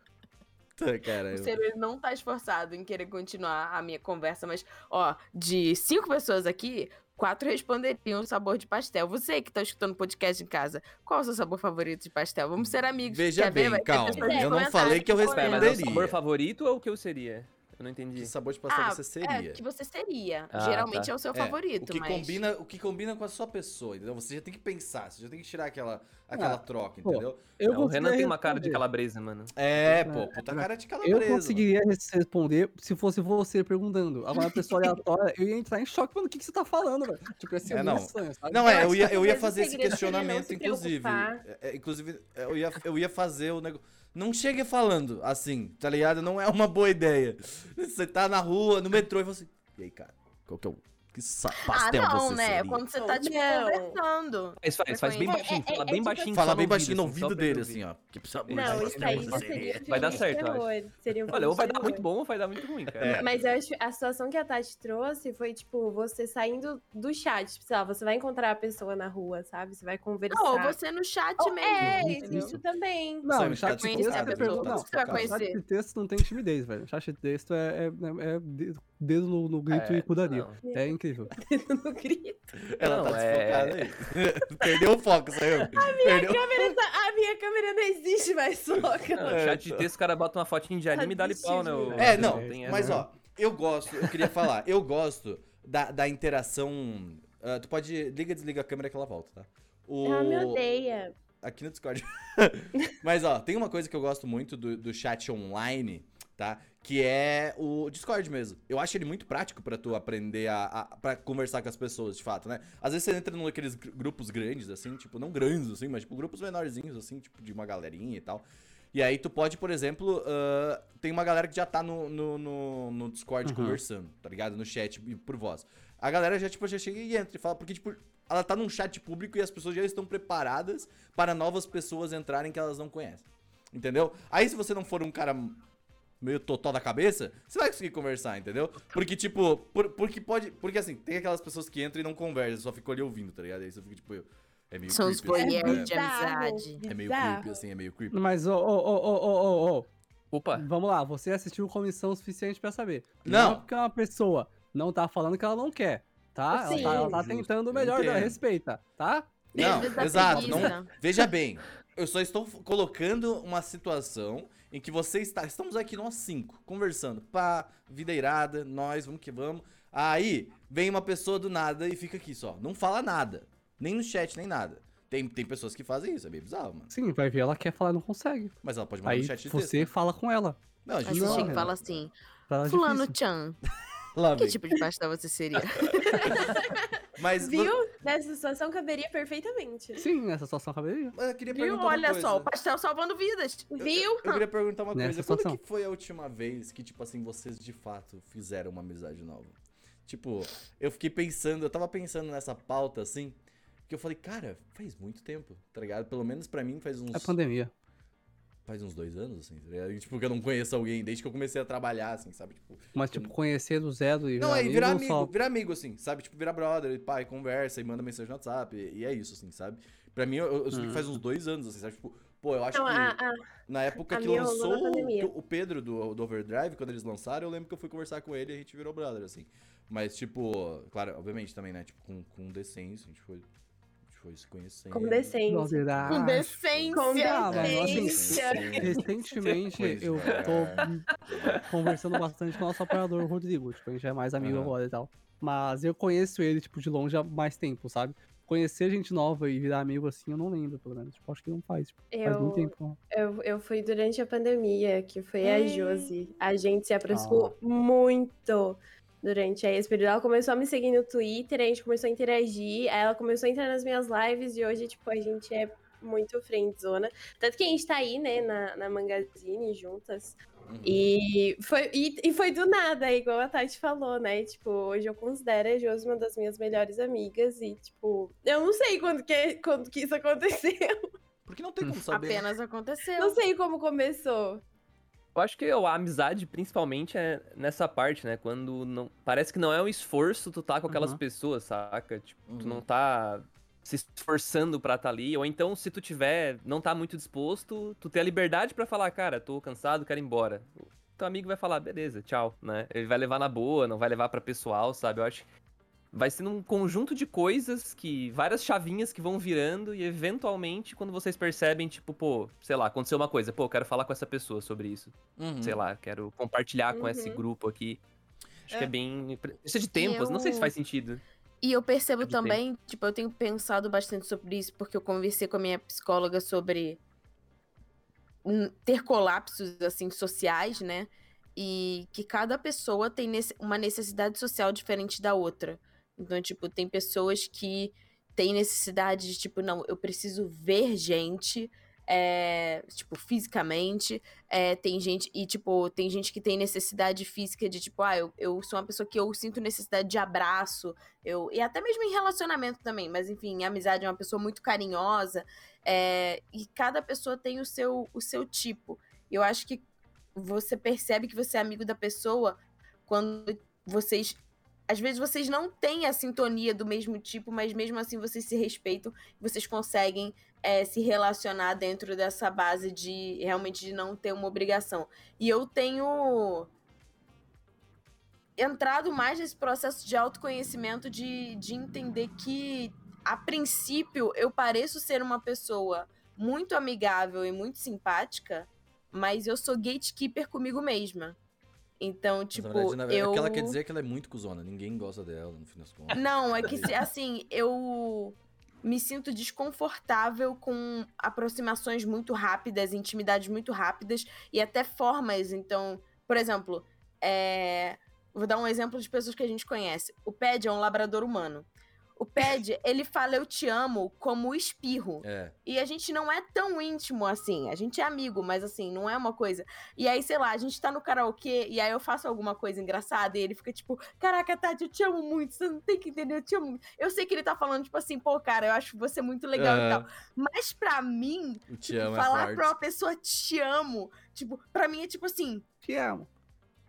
Puta, cara. O ele não tá esforçado em querer continuar a minha conversa, mas, ó, de cinco pessoas aqui, quatro responderiam o sabor de pastel. Você que tá escutando podcast em casa, qual é o seu sabor favorito de pastel? Vamos ser amigos. Veja Quer ver? bem, Vai ter calma, eu não falei que eu respondendo. Pera, mas é o responderia. sabor favorito ou o que eu seria? Eu não entendi. Que sabor de pastel Ah, você seria? É, que você seria. Ah, Geralmente tá. é o seu É, favorito, o que mas... combina o que combina com a sua pessoa entendeu você já tem que pensar você já tem que tirar aquela aquela Ah, troca pô, entendeu Eu Não, o Renan tem uma cara de calabresa, mano. é É, pô puta é, cara de Eu calabresa conseguiria res- responder se fosse você perguntando. Agora, a pessoa aleatória, eu ia entrar em choque, mano, o que, que você tá falando, velho? Tipo, ser É, muito não. sabe? não, é, Eu eu ia, eu ia fazer esse questionamento, inclusive. É, é, inclusive, eu ia, eu ia fazer o negócio. Não chegue falando assim, tá ligado? Não é uma boa ideia. Você tá na rua, no metrô, e você. assim, E aí, cara, qual que é o. Que Ah, pastel não, você né? seria? Quando você tá, tipo, Não. conversando. Faz, faz, faz bem É, baixinho, é, fala é bem tipo baixinho. Fala bem no baixinho no ouvido, dele, assim, ó. Que de Não, isso aí seria? Vai dar certo, eu acho. Olha, ou vai dar muito bom ou vai dar muito ruim, cara. É. Mas eu acho a situação que a Tati trouxe foi, tipo, você saindo do chat. Tipo, sei lá, você vai encontrar a pessoa na rua, sabe? Você vai conversar. Não, você no chat mesmo. é, isso também. Não, no chat de texto, é você vai no chat conhecer. de texto não tem timidez, velho. No chat de texto é, é, é, é dedo no, no grito É, e cuidaria. não. É incrível. [LAUGHS] no grito. Ela Não, tá é- desfocada aí. [LAUGHS] Perdeu o foco, saiu. Perdeu. Câmera tá- A minha câmera não existe mais. Não, no chat de texto, o cara bota uma fotinha de anime e dá-lhe pau, né? o- É, não, tem essa. mas ó, eu gosto, eu queria falar, eu gosto da, da interação. ah, tu pode. Liga e desliga a câmera que ela volta, tá? O... Ela me odeia. Aqui no Discord. [LAUGHS] Mas ó, tem uma coisa que eu gosto muito do, do chat online, tá? Que é o Discord mesmo. Eu acho ele muito prático pra tu aprender a, a para conversar com as pessoas, de fato, né? Às vezes você entra naqueles gr- grupos grandes, assim, tipo, não grandes, assim, mas tipo, grupos menorzinhos, assim, tipo, de uma galerinha e tal. E aí tu pode, por exemplo, ah, tem uma galera que já tá no, no, no, no Discord Uhum. conversando, tá ligado? No chat e por voz. A galera já, tipo, já chega e entra e fala, porque, tipo, ela tá num chat público e as pessoas já estão preparadas para novas pessoas entrarem que elas não conhecem. Entendeu? Aí se você não for um cara meio totó da cabeça, você vai conseguir conversar, entendeu? Porque, tipo, por- porque pode. Porque assim, tem aquelas pessoas que entram e não conversam, só ficam ali ouvindo, tá ligado? Aí você fica, tipo, é meio São os creepy, assim, é- de amizade. é meio creepy, assim, é meio creepy. Mas, ô, ô, ô, ô, ô, ô, ô, Opa, vamos lá, você assistiu comissão suficiente pra saber. Não. é porque uma pessoa não tá falando que ela não quer, tá? Ela Sim. tá, ela tá Justo, tentando o eu melhor dela, respeita, tá? Não, exato. Não, veja bem, eu só estou colocando uma situação em que você está. Estamos aqui nós cinco, conversando. Pá, vida irada, nós, vamos que vamos. Aí vem uma pessoa do nada e fica aqui só. Não fala nada. Nem no chat, nem nada. Tem, tem pessoas que fazem isso, é bem bizarro, mano. Sim, vai ver, ela quer falar e não consegue. Mas ela pode mandar Aí no chat de você texto. fala com ela. Não, a gente Não, Renan. fala assim, é fulano difícil. Chan, lá que vem. tipo de pastel você seria? [LAUGHS] Mas Viu? Nessa situação caberia perfeitamente. Sim, nessa situação caberia. Mas eu queria Viu? perguntar uma Olha coisa. só, o pastel salvando vidas. Viu? Eu queria perguntar uma Nessa coisa. Quando situação. que foi a última vez que, tipo assim, vocês de fato fizeram uma amizade nova? Tipo, eu fiquei pensando, eu tava pensando nessa pauta, assim, que eu falei, cara, faz muito tempo, tá ligado? Pelo menos pra mim faz uns... É pandemia. Faz uns dois anos, assim, tá ligado? Tipo, que eu não conheço alguém desde que eu comecei a trabalhar, assim, sabe? Tipo, Mas, tipo, conhecer do zero e não, é virar amigo, só- virar amigo, assim, sabe? Tipo, virar brother, e pai, conversa e manda mensagem no WhatsApp, e, e é isso, assim, sabe? Pra mim, eu, eu que faz uns dois anos, assim, sabe? Tipo, pô, eu acho Então, que... a, a, Na época que lançou o, o Pedro do, do Overdrive, quando eles lançaram, eu lembro que eu fui conversar com ele e a gente virou brother, assim. Mas, tipo, claro, obviamente também, né? Tipo, com, com decência, a gente foi, foi se conhecendo. com decência. Com decência. Com Ah, mano, assim, decência. Recentemente eu é. tô conversando bastante com o nosso operador Rodrigo. Tipo, a gente é mais amigo Aham. agora e tal. Mas eu conheço ele, tipo, de longe há mais tempo, sabe? Conhecer gente nova e virar amigo assim, eu não lembro, pelo menos. Tipo, acho que não faz. Tipo, faz muito Eu, tempo. eu, eu fui durante a pandemia, que foi a Hum. Josi. A gente se aproximou muito durante aí esse período. Ela começou a me seguir no Twitter, a gente começou a interagir, aí ela começou a entrar nas minhas lives e hoje, tipo, a gente é muito friendzona. Tanto que a gente tá aí, né, na, na Mangazine juntas. Uhum. E foi, e, e foi do nada, igual a Tati falou, né? Tipo, hoje eu considero a Josi uma das minhas melhores amigas. E, tipo, eu não sei quando que, quando que isso [LAUGHS] aconteceu. Porque não tem como saber. né? Apenas aconteceu. Não sei como começou. Eu acho que a amizade, principalmente, é nessa parte, né? Quando não. Parece que não é um esforço tu tá com aquelas Uhum. pessoas, saca? Tipo, tu Uhum. não tá se esforçando pra tá ali. Ou então, se tu tiver, não tá muito disposto, tu tem a liberdade pra falar, cara, tô cansado, quero ir embora. O teu amigo vai falar, beleza, tchau, né? Ele vai levar na boa, não vai levar pra pessoal, sabe? Eu acho que vai sendo um conjunto de coisas que. várias chavinhas que vão virando e eventualmente, quando vocês percebem, tipo, pô, sei lá, aconteceu uma coisa, pô, eu quero falar com essa pessoa sobre isso Uhum. sei lá, quero compartilhar com esse Uhum. grupo aqui. Acho É. que é bem. Precisa de tempo, não sei se Eu- faz sentido. E eu percebo de também, tipo, eu tenho pensado bastante sobre isso, porque eu conversei com a minha psicóloga sobre ter colapsos, assim, sociais, né? E que cada pessoa tem uma necessidade social diferente da outra. Então, tipo, tem pessoas que têm necessidade de, tipo, não, eu preciso ver gente, é, tipo, fisicamente. É, tem gente, e, tipo, tem gente que tem necessidade física de, tipo, ah, eu, eu sou uma pessoa que eu sinto necessidade de abraço, eu, e até mesmo em relacionamento também, mas enfim, amizade é uma pessoa muito carinhosa, é, e cada pessoa tem o seu, o seu tipo. Eu acho que você percebe que você é amigo da pessoa quando vocês. Às vezes vocês não têm a sintonia do mesmo tipo, mas mesmo assim vocês se respeitam, vocês conseguem é, se relacionar dentro dessa base de realmente de não ter uma obrigação. E eu tenho entrado mais nesse processo de autoconhecimento, de, de entender que, a princípio, eu pareço ser uma pessoa muito amigável e muito simpática, mas eu sou gatekeeper comigo mesma. Então, tipo, verdade, na verdade, eu... O que ela quer dizer é que ela é muito cuzona. Ninguém gosta dela, no fim das contas. Não, é que, assim, eu me sinto desconfortável com aproximações muito rápidas, intimidades muito rápidas e até formas. Então, por exemplo, é, vou dar um exemplo de pessoas que a gente conhece. O Ped é um labrador humano. O Ped, ele fala eu te amo como espirro. É. E a gente não é tão íntimo assim. A gente é amigo, mas assim, não é uma coisa. E aí, sei lá, a gente tá no karaokê e aí eu faço alguma coisa engraçada e ele fica tipo: Caraca, Tati, eu te amo muito. Você não tem que entender, eu te amo muito. Eu sei que ele tá falando, tipo assim, pô, cara, eu acho você muito legal e Aham. tal. Mas pra mim, tipo, amo é falar forte. pra uma pessoa te amo, tipo, pra mim é tipo assim. Te amo.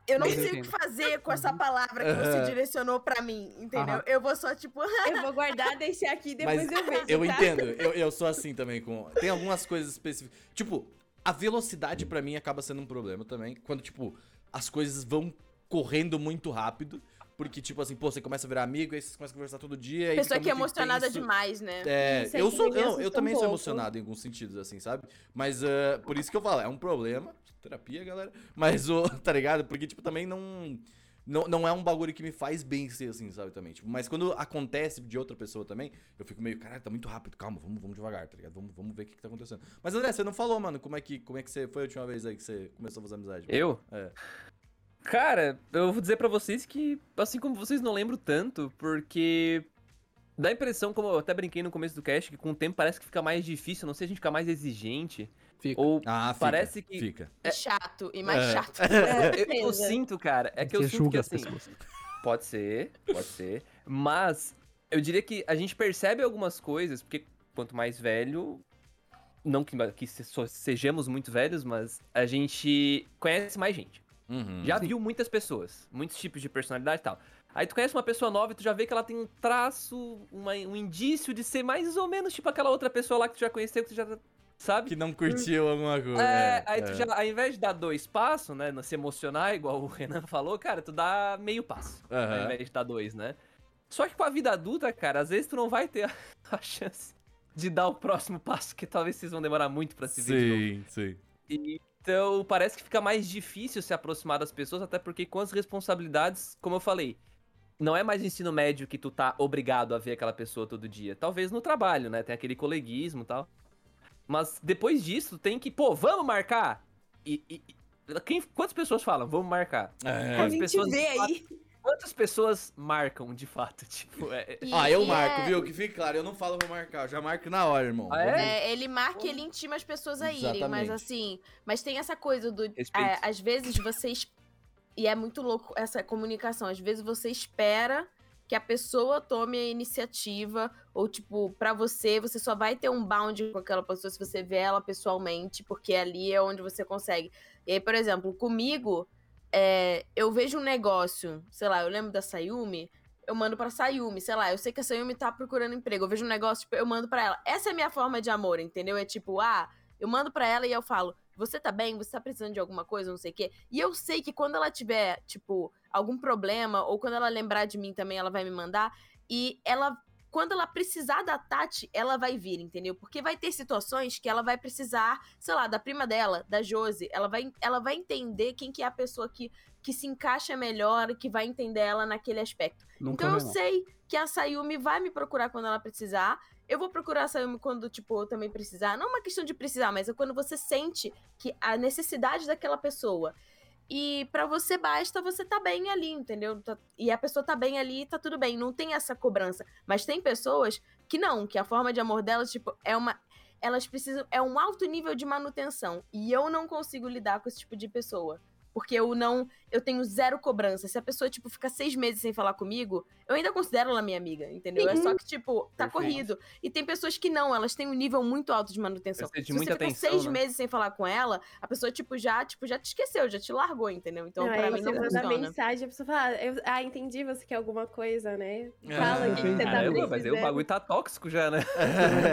Eu não eu sei o que entendo. fazer com essa palavra que você direcionou pra mim, entendeu? Aham. Eu vou só, tipo, Eu vou guardar, deixar aqui, depois Mas eu vejo. Eu tá? entendo, eu, eu sou assim também com. Tem algumas coisas específicas. Tipo, a velocidade pra mim acaba sendo um problema também. Quando, tipo, as coisas vão correndo muito rápido. Porque, tipo assim, pô, você começa a virar amigo, aí você começa a conversar todo dia. pessoa que é emocionada intenso. demais, né? É, eu sou. Não, eu também um sou pouco. emocionado em alguns sentidos, assim, sabe? Mas ah, por isso que eu falo, é um problema. Terapia, galera. Mas o. [LAUGHS] Tá ligado? Porque, tipo, também não. Não, não é um bagulho que me faz bem ser assim, sabe, também. Tipo, mas quando acontece de outra pessoa também, eu fico meio, caralho, tá muito rápido, calma, vamos, vamos devagar, tá ligado? Vamos, vamos ver o que, que tá acontecendo. Mas André, você não falou, mano, como é que, como é que você foi a última vez aí que você começou a fazer amizade? mano? Eu? É. Cara, eu vou dizer pra vocês que, assim como vocês, não lembro tanto, porque dá a impressão, como eu até brinquei no começo do cast, que com o tempo parece que fica mais difícil, não sei, a gente fica mais exigente. Fica. Ou Ah, fica, Parece que- Fica. E chato, e mais É. chato. [LAUGHS] eu, eu certeza. sinto, cara, é que eu Você sinto julga que as assim, pessoas. Pode ser, pode ser. Mas eu diria que a gente percebe algumas coisas, porque quanto mais velho. Não que, que sejamos muito velhos, mas a gente conhece mais gente. Uhum. Já viu muitas pessoas, muitos tipos de personalidade e tal. Aí tu conhece uma pessoa nova e tu já vê que ela tem um traço, uma- um indício de ser mais ou menos tipo aquela outra pessoa lá que tu já conheceu, que tu já. Sabe? Que não curtiu alguma coisa. É, aí tu é. já, ao invés de dar dois passos, né, não se emocionar, igual o [LAUGHS] Renan falou, cara, tu dá meio passo, ao Aham. invés de dar dois, né? Só que com a vida adulta, cara, às vezes tu não vai ter a, [LAUGHS] a chance de dar o próximo passo, que talvez vocês vão demorar muito pra se ver. Sim, sim. E- Então, parece que fica mais difícil se aproximar das pessoas, até porque com as responsabilidades, como eu falei, não é mais no ensino médio que tu tá obrigado a ver aquela pessoa todo dia. Talvez no trabalho, né? Tem aquele coleguismo e tal. Mas depois disso, tem que, pô, vamos marcar? E. e- quem, quantas pessoas falam, vamos marcar? É. A Quantas gente pessoas vê aí. Quantas pessoas marcam, de fato? [LAUGHS] Tipo, é... é- E- Ah, eu marco, é- viu? Que fique claro, eu não falo vou marcar, eu já marco na hora, irmão. Ah, é? É, ele marca e ele intima as pessoas a irem, mas assim. Mas tem essa coisa do. É, às vezes vocês. E é muito louco essa comunicação. Às vezes você espera que a pessoa tome a iniciativa, ou tipo, pra você, você só vai ter um bound com aquela pessoa se você vê ela pessoalmente, porque ali é onde você consegue. E aí, por exemplo, comigo, é, eu vejo um negócio, sei lá, eu lembro da Sayumi, eu mando pra Sayumi, sei lá, eu sei que a Sayumi tá procurando emprego, eu vejo um negócio, tipo, eu mando pra ela. Essa é a minha forma de amor, entendeu? É tipo, ah, eu mando pra ela e eu falo, você tá bem? Você tá precisando de alguma coisa, não sei o quê. E eu sei que quando ela tiver, tipo, algum problema, ou quando ela lembrar de mim também, ela vai me mandar. E ela, quando ela precisar da Tati, ela vai vir, entendeu? Porque vai ter situações que ela vai precisar, sei lá, da prima dela, da Josi. Ela vai, ela vai entender quem que é a pessoa que, que se encaixa melhor, que vai entender ela naquele aspecto. Nunca então eu não. sei que a Sayumi vai me procurar quando ela precisar. Eu vou procurar a Sayumi quando, tipo, eu também precisar. Não é uma questão de precisar, mas é quando você sente que a necessidade daquela pessoa. E pra você basta você tá bem ali, entendeu? Tá- E a pessoa tá bem ali, tá tudo bem. Não tem essa cobrança. Mas tem pessoas que não, que a forma de amor delas, tipo, é uma. Elas precisam. É um alto nível de manutenção. E eu não consigo lidar com esse tipo de pessoa. Porque eu não. Eu tenho zero cobrança. Se a pessoa, tipo, fica seis meses sem falar comigo, eu ainda considero ela minha amiga, entendeu? É só que, tipo, tá Perfeito. corrido. E tem pessoas que não, elas têm um nível muito alto de manutenção. Precisa de Se muita você fica atenção, seis né? meses sem falar com ela, a pessoa, tipo, já, tipo, já te esqueceu, já te largou, entendeu? Então, Não, pra mim, você não manda funciona. mensagem, a pessoa fala, ah, ah, entendi, você quer alguma coisa, né? Ah, Fala o que, que você tá Caramba, mas aí o bagulho tá tóxico já, né?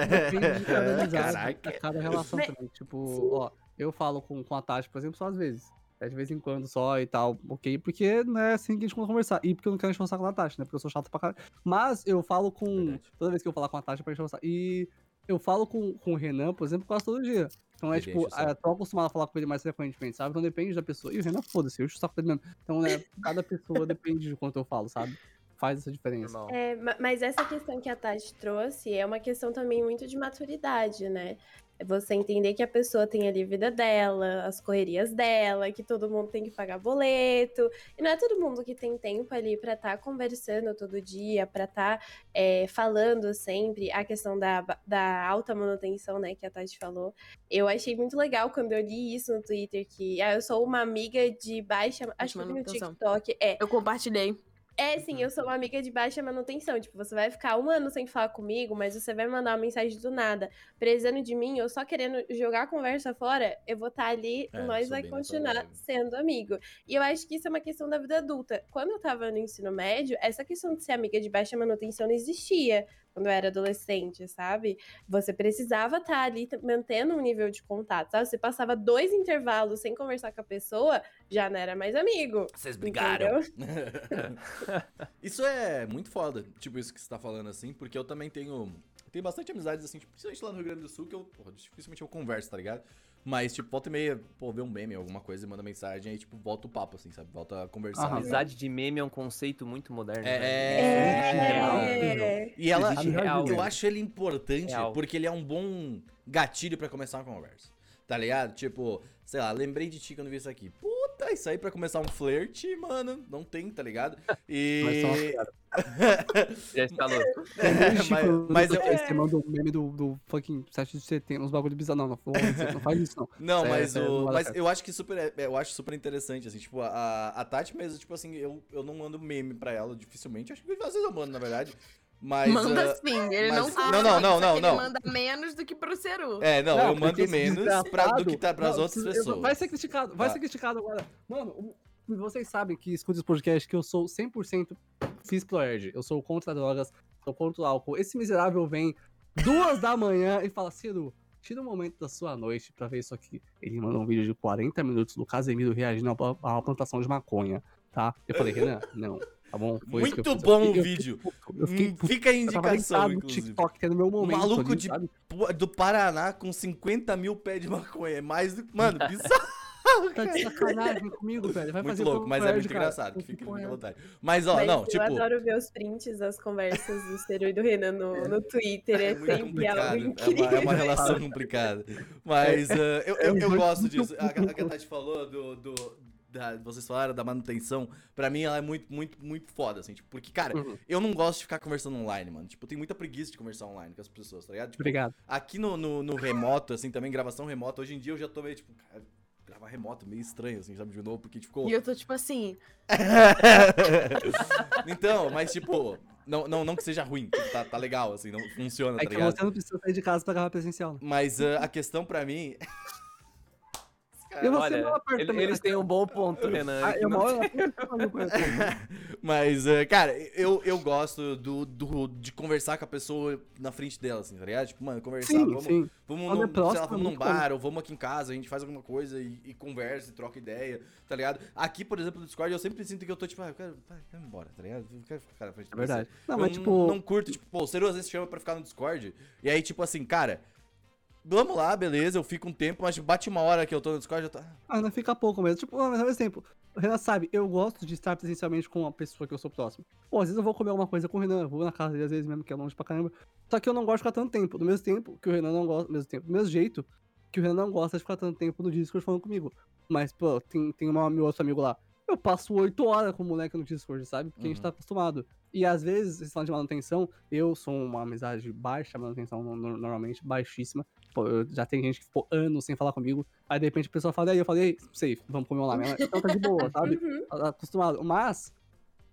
Depende de cada [LAUGHS] Caraca. de cada relação também. Tipo, ó, eu falo com, com a Tati, por exemplo, só às vezes. É de vez em quando só e tal, ok? Porque não é assim que a gente conversar. E porque eu não quero encher o saco da Tati, né? Porque eu sou chato pra caralho. Mas eu falo com. Verdade. Toda vez que eu falar com a Tati é pra encher o saco. E eu falo com, com o Renan, por exemplo, quase todo dia. Então é Ele tipo, é, tô acostumado a falar com ele mais frequentemente, sabe? Então depende da pessoa. E o Renan, foda-se, eu encho o saco dele mesmo. Então, né, [LAUGHS] cada pessoa depende de quanto eu falo, sabe? Faz essa diferença. É, ma- mas essa questão que a Tati trouxe é uma questão também muito de maturidade, né? É você entender que a pessoa tem ali a vida dela, as correrias dela, que todo mundo tem que pagar boleto. E não é todo mundo que tem tempo ali pra estar conversando todo dia, pra estar falando sempre. A questão da, da alta manutenção, né, que a Tati falou. Eu achei muito legal quando eu li isso no Twitter, que ah, eu sou uma amiga de baixa. Acho que no. TikTok. É, Eu compartilhei. É, sim, eu sou uma amiga de baixa manutenção. Tipo, você vai ficar um ano sem falar comigo, mas você vai mandar uma mensagem do nada, precisando de mim, ou só querendo jogar a conversa fora, eu vou estar ali É, e nós vai continuar sendo amigo. E eu acho que isso é uma questão da vida adulta. Quando eu tava no ensino médio, essa questão de ser amiga de baixa manutenção não existia. Quando eu era adolescente, sabe? Você precisava estar ali t- mantendo um nível de contato, sabe? Você passava dois intervalos sem conversar com a pessoa, já não era mais amigo. Vocês Entendeu? [LAUGHS] isso é muito foda, tipo, isso que você tá falando assim, porque eu também tenho. Tenho bastante amizades, assim, tipo, principalmente lá no Rio Grande do Sul, que eu, porra, dificilmente eu converso, tá ligado? Mas, tipo, volta e meia, pô, vê um meme, alguma coisa, e manda mensagem, aí, tipo, volta o papo, assim, sabe? Volta a conversar. Ah, Amizade de meme é um conceito muito moderno. É, né? é, É. E ela, real, eu acho ele importante Real. porque ele é um bom gatilho pra começar uma conversa. Tá ligado? Tipo, sei lá, lembrei de ti quando vi isso aqui. Puta, isso aí pra começar um flerte, mano, não tem, tá ligado? E. Mas só uma piada. Já instalou. mas, mas eu, Você manda um meme do, do fucking 7 de setembro, uns bagulho bizarro. Não, não, não, não faz isso, não. Não, Isso é- mas, é- o, não mas eu acho que super, é- eu acho super interessante, assim, tipo, a, a Tati mesmo, tipo assim, eu, eu não mando meme pra ela dificilmente, acho que às vezes eu mando, na verdade, mas... manda ah, sim, ele mas- não fala. não, não, não, não, ele não. manda menos do que pro Ceru. é, não, eu mando menos pra, do que tá pras Não, outras pessoas. Vai ser criticado, vai Tá. ser criticado agora. Mano, o- vocês sabem que escutam esse podcast que eu sou 100% Fisploerd. Eu sou contra drogas, sou contra o álcool. Esse miserável vem duas da manhã e fala, Ciro, tira um momento da sua noite pra ver isso aqui. Ele mandou um vídeo de 40 minutos do Casemiro reagindo a uma- a uma plantação de maconha, tá? Eu falei, Renan, não, tá bom? Foi eu Muito bom Eu o fiquei- vídeo. Eu fiquei, Hum, Fica a eu indicação, no inclusive. TikTok, que era o meu momento. maluco ali, de- Do Paraná com 50 mil pés de maconha, é mais do que... Mano, [LAUGHS] bizarro. [LAUGHS] Tá de sacanagem comigo, velho. Vai muito fazer louco, mas é muito cara. engraçado, que fica à é vontade. Mas, ó, Mas não, eu tipo... adoro ver os prints das conversas do Ciro e do Renan no, no Twitter. É, É sempre complicado, algo é uma, incrível. é uma relação complicada. Mas ah, eu, eu, eu muito gosto disso. A, a muito que a Tati falou do, do, da- vocês falaram da manutenção, pra mim ela é muito, muito, muito foda, assim, tipo, porque, cara, Uhum. eu não gosto de ficar conversando online, mano. Tipo, eu tenho muita preguiça de conversar online com as pessoas, tá ligado? Tipo, Obrigado. aqui no, no, no remoto, assim, também, gravação remota, hoje em dia eu já tô meio, tipo, cara, gravar remoto meio estranho, assim, sabe, de novo, porque, tipo, E eu tô tipo assim, [LAUGHS] então, mas, tipo, não, não, não que seja ruim, tipo, tá, tá legal, assim, não funciona, É tá que ligado? você não precisa sair de casa pra gravar presencial. né? Mas ah, a questão pra mim. [LAUGHS] E você Olha, não aperta ele- eles têm um bom ponto, Renan. Ah, eu não- cara. [LAUGHS] Mas, ah, cara, eu, eu gosto do, do, de conversar com a pessoa na frente dela, assim, tá ligado? Tipo, mano, conversar, Sim, vamos, sim. vamos, é próximo, lá, é vamos num bar, ou vamos aqui em casa, a gente faz alguma coisa e, e conversa, e troca ideia, tá ligado? Aqui, por exemplo, no Discord, eu sempre sinto que eu tô, tipo, ah, eu quero, eu quero ir embora, tá ligado? Eu quero ficar na frente É verdade. Não, mas tipo. não curto, tipo, pô, o Ciro às vezes chama pra ficar no Discord, e aí, tipo assim, cara, vamos lá, beleza, eu fico um tempo, mas bate uma hora que eu tô no Discord, eu tô... Ah, não fica pouco mesmo. Tipo, mas ao mesmo tempo, o Renan sabe, eu gosto de estar presencialmente com uma pessoa que eu sou próximo. Pô, às vezes eu vou comer alguma coisa com o Renan, eu vou na casa dele, às vezes mesmo, que é longe pra caramba. Só que eu não gosto de ficar tanto tempo. Do mesmo tempo que o Renan não gosta, do mesmo tempo, do mesmo jeito que o Renan não gosta de ficar tanto tempo no Discord falando comigo. Mas, pô, tem, tem uma, meu outro amigo lá. Eu passo oito horas com o moleque no Discord, sabe? Porque a gente Uhum. tá acostumado. E às vezes, vocês falam de manutenção, eu sou uma amizade baixa, manutenção no- no- normalmente baixíssima. Pô, eu- já tem gente que ficou anos sem falar comigo. Aí de repente a pessoa fala, e aí eu falei, safe, vamos comer online. [LAUGHS] Então tá de boa, sabe? Uhum. Tá Acostumado. Mas,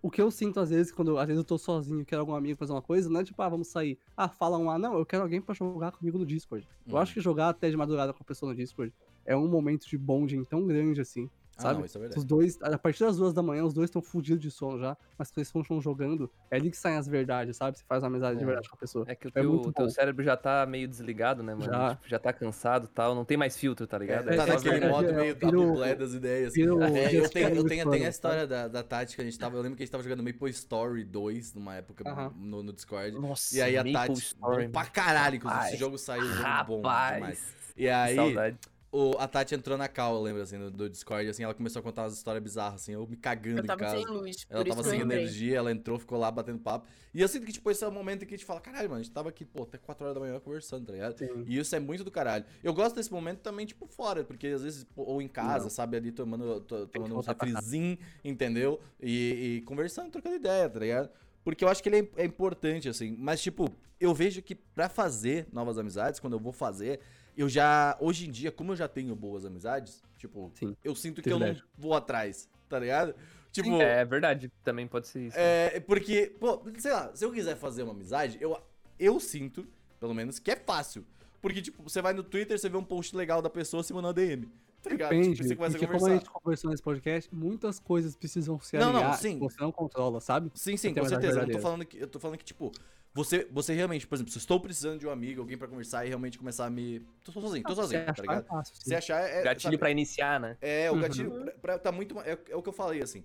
o que eu sinto às vezes, quando às vezes eu tô sozinho e quero algum amigo fazer uma coisa, não é tipo, ah, vamos sair. Ah, fala um, ah, não, eu quero alguém pra jogar comigo no Discord. Eu Uhum. acho que jogar até de madrugada com a pessoa no Discord é um momento de bonding tão grande assim. Ah, Sabe? não, isso é verdade. Os dois, a partir das duas da manhã, os dois estão fudidos de sono já, mas vocês estão jogando, é ali que saem as verdades, sabe? Você faz uma amizade de É. verdade com a pessoa. É que o É teu, teu cérebro já tá meio desligado, né, mano? Já. Tipo, já tá cansado e tal. Não tem mais filtro, tá ligado? É, tá É naquele modo É, meio vira o- tabublé das ideias. É, eu tenho, eu tenho, tenho a história da, da Tati que a gente tava. Eu lembro que a gente tava jogando Maple Story 2 numa época Aham. no, no Discord. Nossa, E aí a Maple Tati. Story, pra caralho, inclusive. Rapaz. Esse jogo saiu, jogo bom demais. E aí, Saudade. O, a Tati entrou na call, eu lembro, assim, do, do Discord, assim, ela começou a contar umas histórias bizarras, assim, eu me cagando eu em tava casa. sem luz, por Ela tava sem energia, ela entrou, ficou lá batendo papo. E eu sinto que, tipo, esse é o momento em que a gente fala, caralho, mano, a gente tava aqui, pô, até 4 horas da manhã conversando, tá ligado? Sim. E isso é muito do caralho. Eu gosto desse momento também, tipo, fora, porque às vezes, ou em casa, Não. sabe, ali tomando, to- tomando um refrizinho, entendeu? E, e conversando, trocando ideia, tá ligado? Porque eu acho que ele é, é importante, assim. Mas, tipo, eu vejo que pra fazer novas amizades, quando eu vou fazer, eu já. Hoje em dia, como eu já tenho boas amizades, tipo, Sim, eu sinto que eu privilégio. não vou atrás, tá ligado? Tipo. É verdade, também pode ser isso. É, porque, pô, sei lá, se eu quiser fazer uma amizade, eu, eu sinto, pelo menos, que é fácil. Porque, tipo, você vai no Twitter, você vê um post legal da pessoa, você manda uma DM. Tá ligado? Depende, tipo, você começa a porque como a gente conversou nesse podcast, muitas coisas precisam se Não, não, sim. você não controla, sabe? Sim, sim, com certeza. Eu, não tô falando que, eu tô falando que, tipo, você, você realmente, por exemplo, se eu estou precisando de um amigo, alguém pra conversar e realmente começar a me. Tô sozinho, tô sozinho, Você tá achar ligado? é fácil. Se achar é. Gatilho sabe, pra iniciar, né? É, o Uhum. gatilho pra, pra- tá muito. É, é o que eu falei, assim.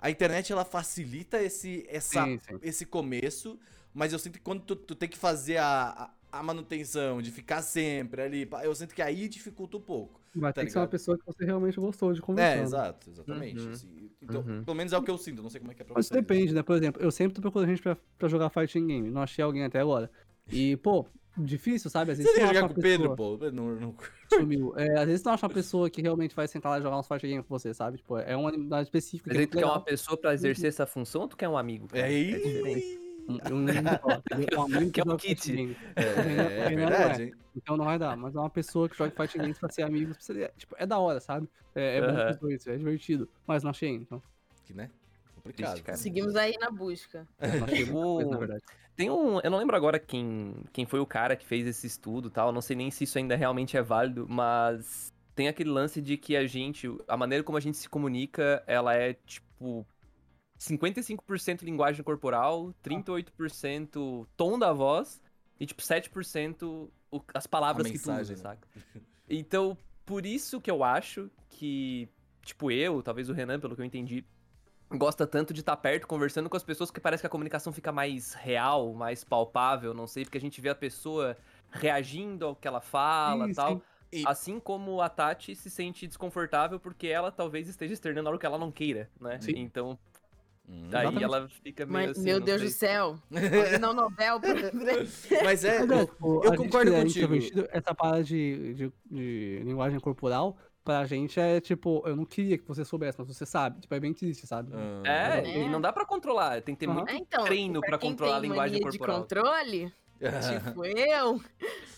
A internet ela facilita esse, essa, Sim, sim. esse começo, mas eu sinto que quando tu, tu tem que fazer a, a, a manutenção, de ficar sempre ali, eu sinto que aí dificulta um pouco. Vai tá ter que ser uma ligado? pessoa que você realmente gostou de conversar. É, né? exato, exatamente. Uhum. assim. então, Uhum. pelo menos é o que eu sinto, não sei como é que é pra Mas vocês. depende, né? Por exemplo, eu sempre tô procurando gente pra, pra jogar fighting game. Não achei alguém até agora. E, pô, difícil, sabe? Às vezes Você tem não que acha jogar uma com o Pedro, pessoa- pô. Não, não... Sumiu. É, às vezes tu não acha uma pessoa que realmente vai sentar lá e jogar uns fighting game com você, sabe? Tipo, é uma unidade específica. Mas que é tu muito quer uma legal. pessoa pra exercer essa função ou tu quer um amigo? cara? É aí. Um, um, um amigo Quer um joga kit. É, é não verdade, hein? Então não vai dar. Mas é uma pessoa que joga fighting games pra ser amigo. Pra ser, tipo, é da hora, sabe? É, é bom pros dois, é divertido. Mas não achei. Então, Que, né? Complicado. Cara. Seguimos aí na busca. é, não achei muita coisa, na verdade. Tem um. Eu não lembro agora quem, quem foi o cara que fez esse estudo e tal. Não sei nem se isso ainda realmente é válido, mas tem aquele lance de que a gente. A maneira como a gente se comunica, ela é tipo. 55% linguagem corporal, 38% tom da voz e tipo 7% o- as palavras A que tu usa, mensagem, né? saca? [LAUGHS] Então, por isso que eu acho que, tipo, eu, talvez o Renan, pelo que eu entendi, gosta tanto de estar perto, conversando com as pessoas, que parece que a comunicação fica mais real, mais palpável, não sei, porque a gente vê a pessoa reagindo ao que ela fala Sim, e tal. sim. E- Assim como a Tati se sente desconfortável porque ela talvez esteja externando algo que ela não queira, né? Sim. Então, Hum. daí Exatamente. ela fica meio Mas, assim, meu Deus sei. do céu. Não Nobel. pra- Mas é. Eu- eu a gente concordo é contigo. Essa parada de, de, de linguagem corporal pra gente é tipo, eu não queria que você soubesse, mas você sabe. Tipo, é bem triste, sabe? Ah, É, É. e não dá pra controlar. Tem que ter Aham. muito É, então, treino pra quem controlar a tem linguagem mania corporal. de controle, tipo eu,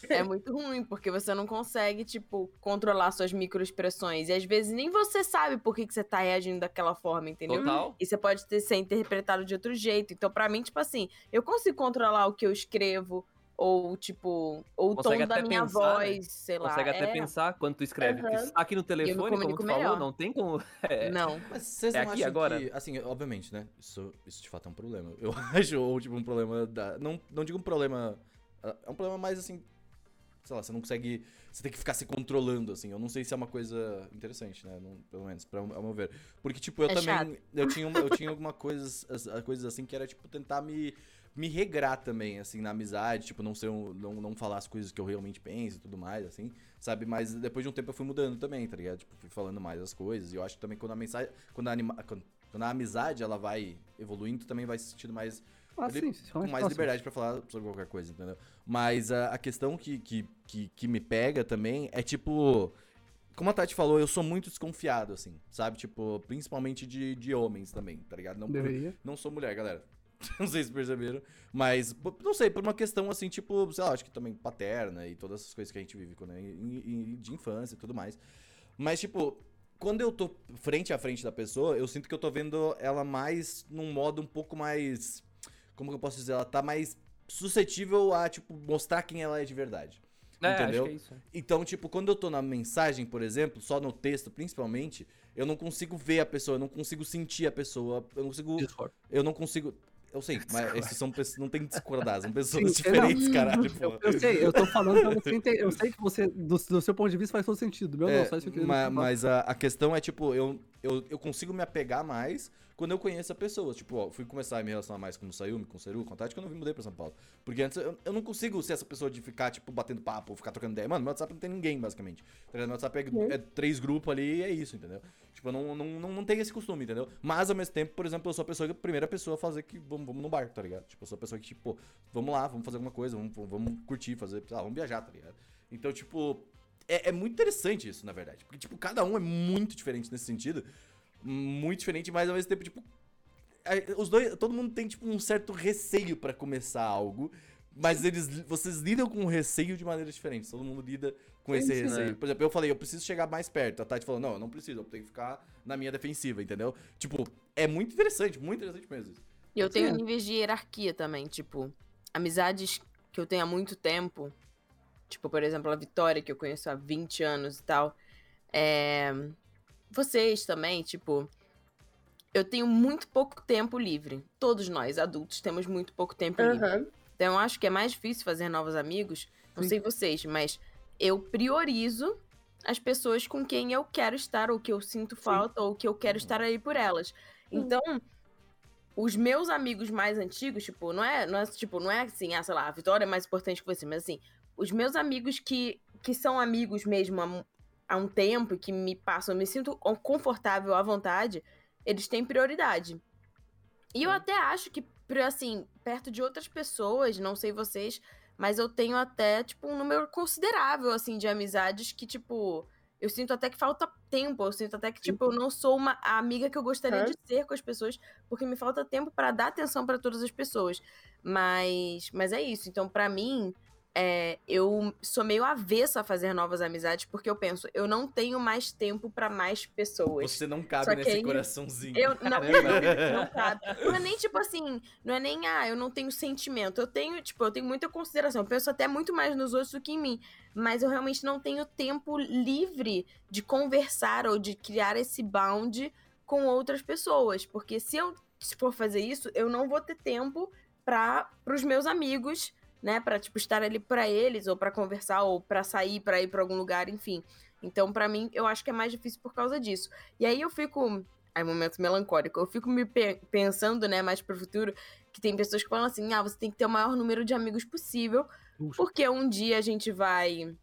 é muito ruim, porque você não consegue, tipo, controlar suas microexpressões. E às vezes nem você sabe por que, que você tá reagindo daquela forma, entendeu? Total. E você pode ter, ser interpretado de outro jeito. Então, pra mim, tipo assim, eu consigo controlar o que eu escrevo, ou, tipo, ou o tom da minha pensar, voz, né? sei lá. Consegue até é... pensar quando tu escreve. Aham. aqui no telefone, como tu comunico falou, melhor. não tem como. [LAUGHS] É. Não. Mas vocês É não aqui acham agora? que, assim, obviamente, né? Isso, isso de fato é um problema. [LAUGHS] Eu acho, ou tipo, um problema da... Não, não digo um problema... É um problema mais, assim... Sei lá, você não consegue... Você tem que ficar se controlando, assim. Eu não sei se é uma coisa interessante, né? Não- pelo menos, pra, ao meu ver. Porque, tipo, eu É também... chato. Eu tinha, uma- eu tinha alguma coisas, as- as coisas assim, que era, tipo, tentar me... Me regrar também, assim, na amizade, tipo, não ser um, não, não falar as coisas que eu realmente penso e tudo mais, assim, sabe? Mas depois de um tempo eu fui mudando também, tá ligado? Tipo, fui falando mais as coisas. E eu acho que também quando a mensagem. Quando a, anima, quando, quando a amizade ela vai evoluindo, tu também vai se sentindo mais Ah, sim, com mais liberdade pra falar sobre qualquer coisa, entendeu? Mas a, a questão que, que, que, que me pega também é tipo. Como a Tati falou, eu sou muito desconfiado, assim, sabe? Tipo, principalmente de, de homens também, tá ligado? Não, Deveria. não sou mulher, galera. [LAUGHS] Não sei se perceberam. Mas, não sei, por uma questão assim, tipo, sei lá, acho que também paterna e todas essas coisas que a gente vive quando é de infância e tudo mais. Mas, tipo, quando eu tô frente a frente da pessoa, eu sinto que eu tô vendo ela mais num modo um pouco mais. Como que eu posso dizer? Ela tá mais suscetível a, tipo, mostrar quem ela é de verdade. É, entendeu? é. Então, tipo, quando eu tô na mensagem, por exemplo, só no texto principalmente, eu não consigo ver a pessoa, eu não consigo sentir a pessoa, eu não consigo. Discord. Eu não consigo. Eu sei, [LAUGHS] mas esses são pessoas. Não tem que discordar, são pessoas Sim, diferentes, não. caralho, pô. Eu, eu sei, eu tô falando pra você [LAUGHS] entender. Eu sei que você, do, do seu ponto de vista, faz todo sentido. Meu É, não, só isso que eu queria ma- falar. mas a, a questão é, tipo, eu, eu, eu consigo me apegar mais quando eu conheço a pessoa. Tipo, ó, fui começar a me relacionar mais com o Sayumi, com o Seru, com a Tati, quando eu me mudei pra São Paulo. Porque antes eu, eu não consigo ser essa pessoa de ficar, tipo, batendo papo, ficar trocando ideia. Mano, meu WhatsApp não tem ninguém, basicamente. Tá? Meu WhatsApp é, é três grupos ali e é isso, entendeu? Tipo, eu não, não, não, não tenho esse costume, entendeu? Mas ao mesmo tempo, por exemplo, eu sou a pessoa que a primeira pessoa a fazer que vamos, vamos no bar, tá ligado? Tipo, eu sou a pessoa que, tipo, vamos lá, vamos fazer alguma coisa, vamos, vamos curtir, fazer, lá, vamos viajar, tá ligado? Então, tipo, é, é muito interessante isso, na verdade. Porque, tipo, cada um é muito diferente nesse sentido. Muito diferente, mas ao mesmo tempo, tipo. é, Os dois. Todo mundo tem, tipo, um certo receio pra começar algo. Mas eles, vocês lidam com o receio de maneiras diferentes. Todo mundo lida com esse sim. receio. Por exemplo, eu falei, eu preciso chegar mais perto. A Tati falou, não, eu não preciso, eu tenho que ficar na minha defensiva, entendeu? Tipo, é muito interessante, muito interessante mesmo. isso. E eu tenho Sim. níveis de hierarquia também, tipo, amizades que eu tenho há muito tempo, tipo, por exemplo, a Vitória, que eu conheço há 20 anos e tal. É... Vocês também, tipo, eu tenho muito pouco tempo livre. Todos nós, adultos, temos muito pouco tempo livre. Aham. Então eu acho que é mais difícil fazer novos amigos. Não Sim. sei vocês, mas eu priorizo as pessoas com quem eu quero estar, ou que eu sinto falta, ou que eu quero estar aí por elas. Então, os meus amigos mais antigos, tipo, não é, não é tipo, não é assim, ah, sei lá, a Vitória é mais importante que você, mas assim, os meus amigos que, que são amigos mesmo há, um- há um tempo, que me passam, me sinto confortável à vontade, eles têm prioridade. E eu até acho que, assim, perto de outras pessoas, não sei vocês, mas eu tenho até, tipo, um número considerável, assim, de amizades que, tipo, eu sinto até que falta tempo, eu sinto até que, tipo, eu não sou uma a amiga que eu gostaria Hã? de ser com as pessoas, porque me falta tempo pra dar atenção pra todas as pessoas. Mas, mas é isso. Então, pra mim, é, eu sou meio avessa a fazer novas amizades, porque eu penso, eu não tenho mais tempo pra mais pessoas. Você não cabe Só nesse aí- coraçãozinho. Eu não, Caramba. não, não cabe. Não é nem tipo assim, não é nem, ah, eu não tenho sentimento. Eu tenho, tipo, eu tenho muita consideração. Eu penso até muito mais nos outros do que em mim. Mas eu realmente não tenho tempo livre de conversar ou de criar esse bound com outras pessoas. Porque se eu for fazer isso, eu não vou ter tempo para os meus amigos, né? Pra, tipo, estar ali pra eles, ou pra conversar, ou pra sair, pra ir pra algum lugar, enfim. Então, pra mim, eu acho que é mais difícil por causa disso. E aí eu fico. Aí, momento melancólico. Eu fico me pe- pensando, né, mais pro futuro, que tem pessoas que falam assim: ah, você tem que ter o maior número de amigos possível, porque um dia a gente vai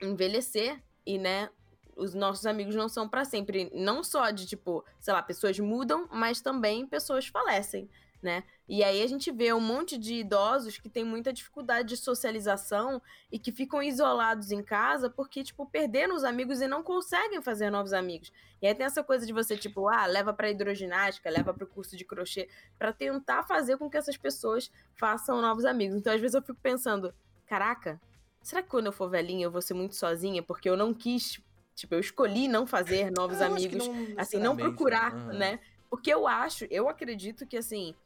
envelhecer e, né, os nossos amigos não são pra sempre. Não só de, tipo, sei lá, pessoas mudam, mas também pessoas falecem, né? E aí a gente vê um monte de idosos que têm muita dificuldade de socialização e que ficam isolados em casa porque, tipo, perderam os amigos e não conseguem fazer novos amigos. E aí tem essa coisa de você, tipo, ah, leva pra hidroginástica, leva pro curso de crochê, para tentar fazer com que essas pessoas façam novos amigos. Então, às vezes eu fico pensando, caraca, será que quando eu for velhinha eu vou ser muito sozinha porque eu não quis, tipo, eu escolhi não fazer novos Eu amigos, não assim, não necessariamente, procurar, aham. né? Porque eu acho, eu acredito que assim,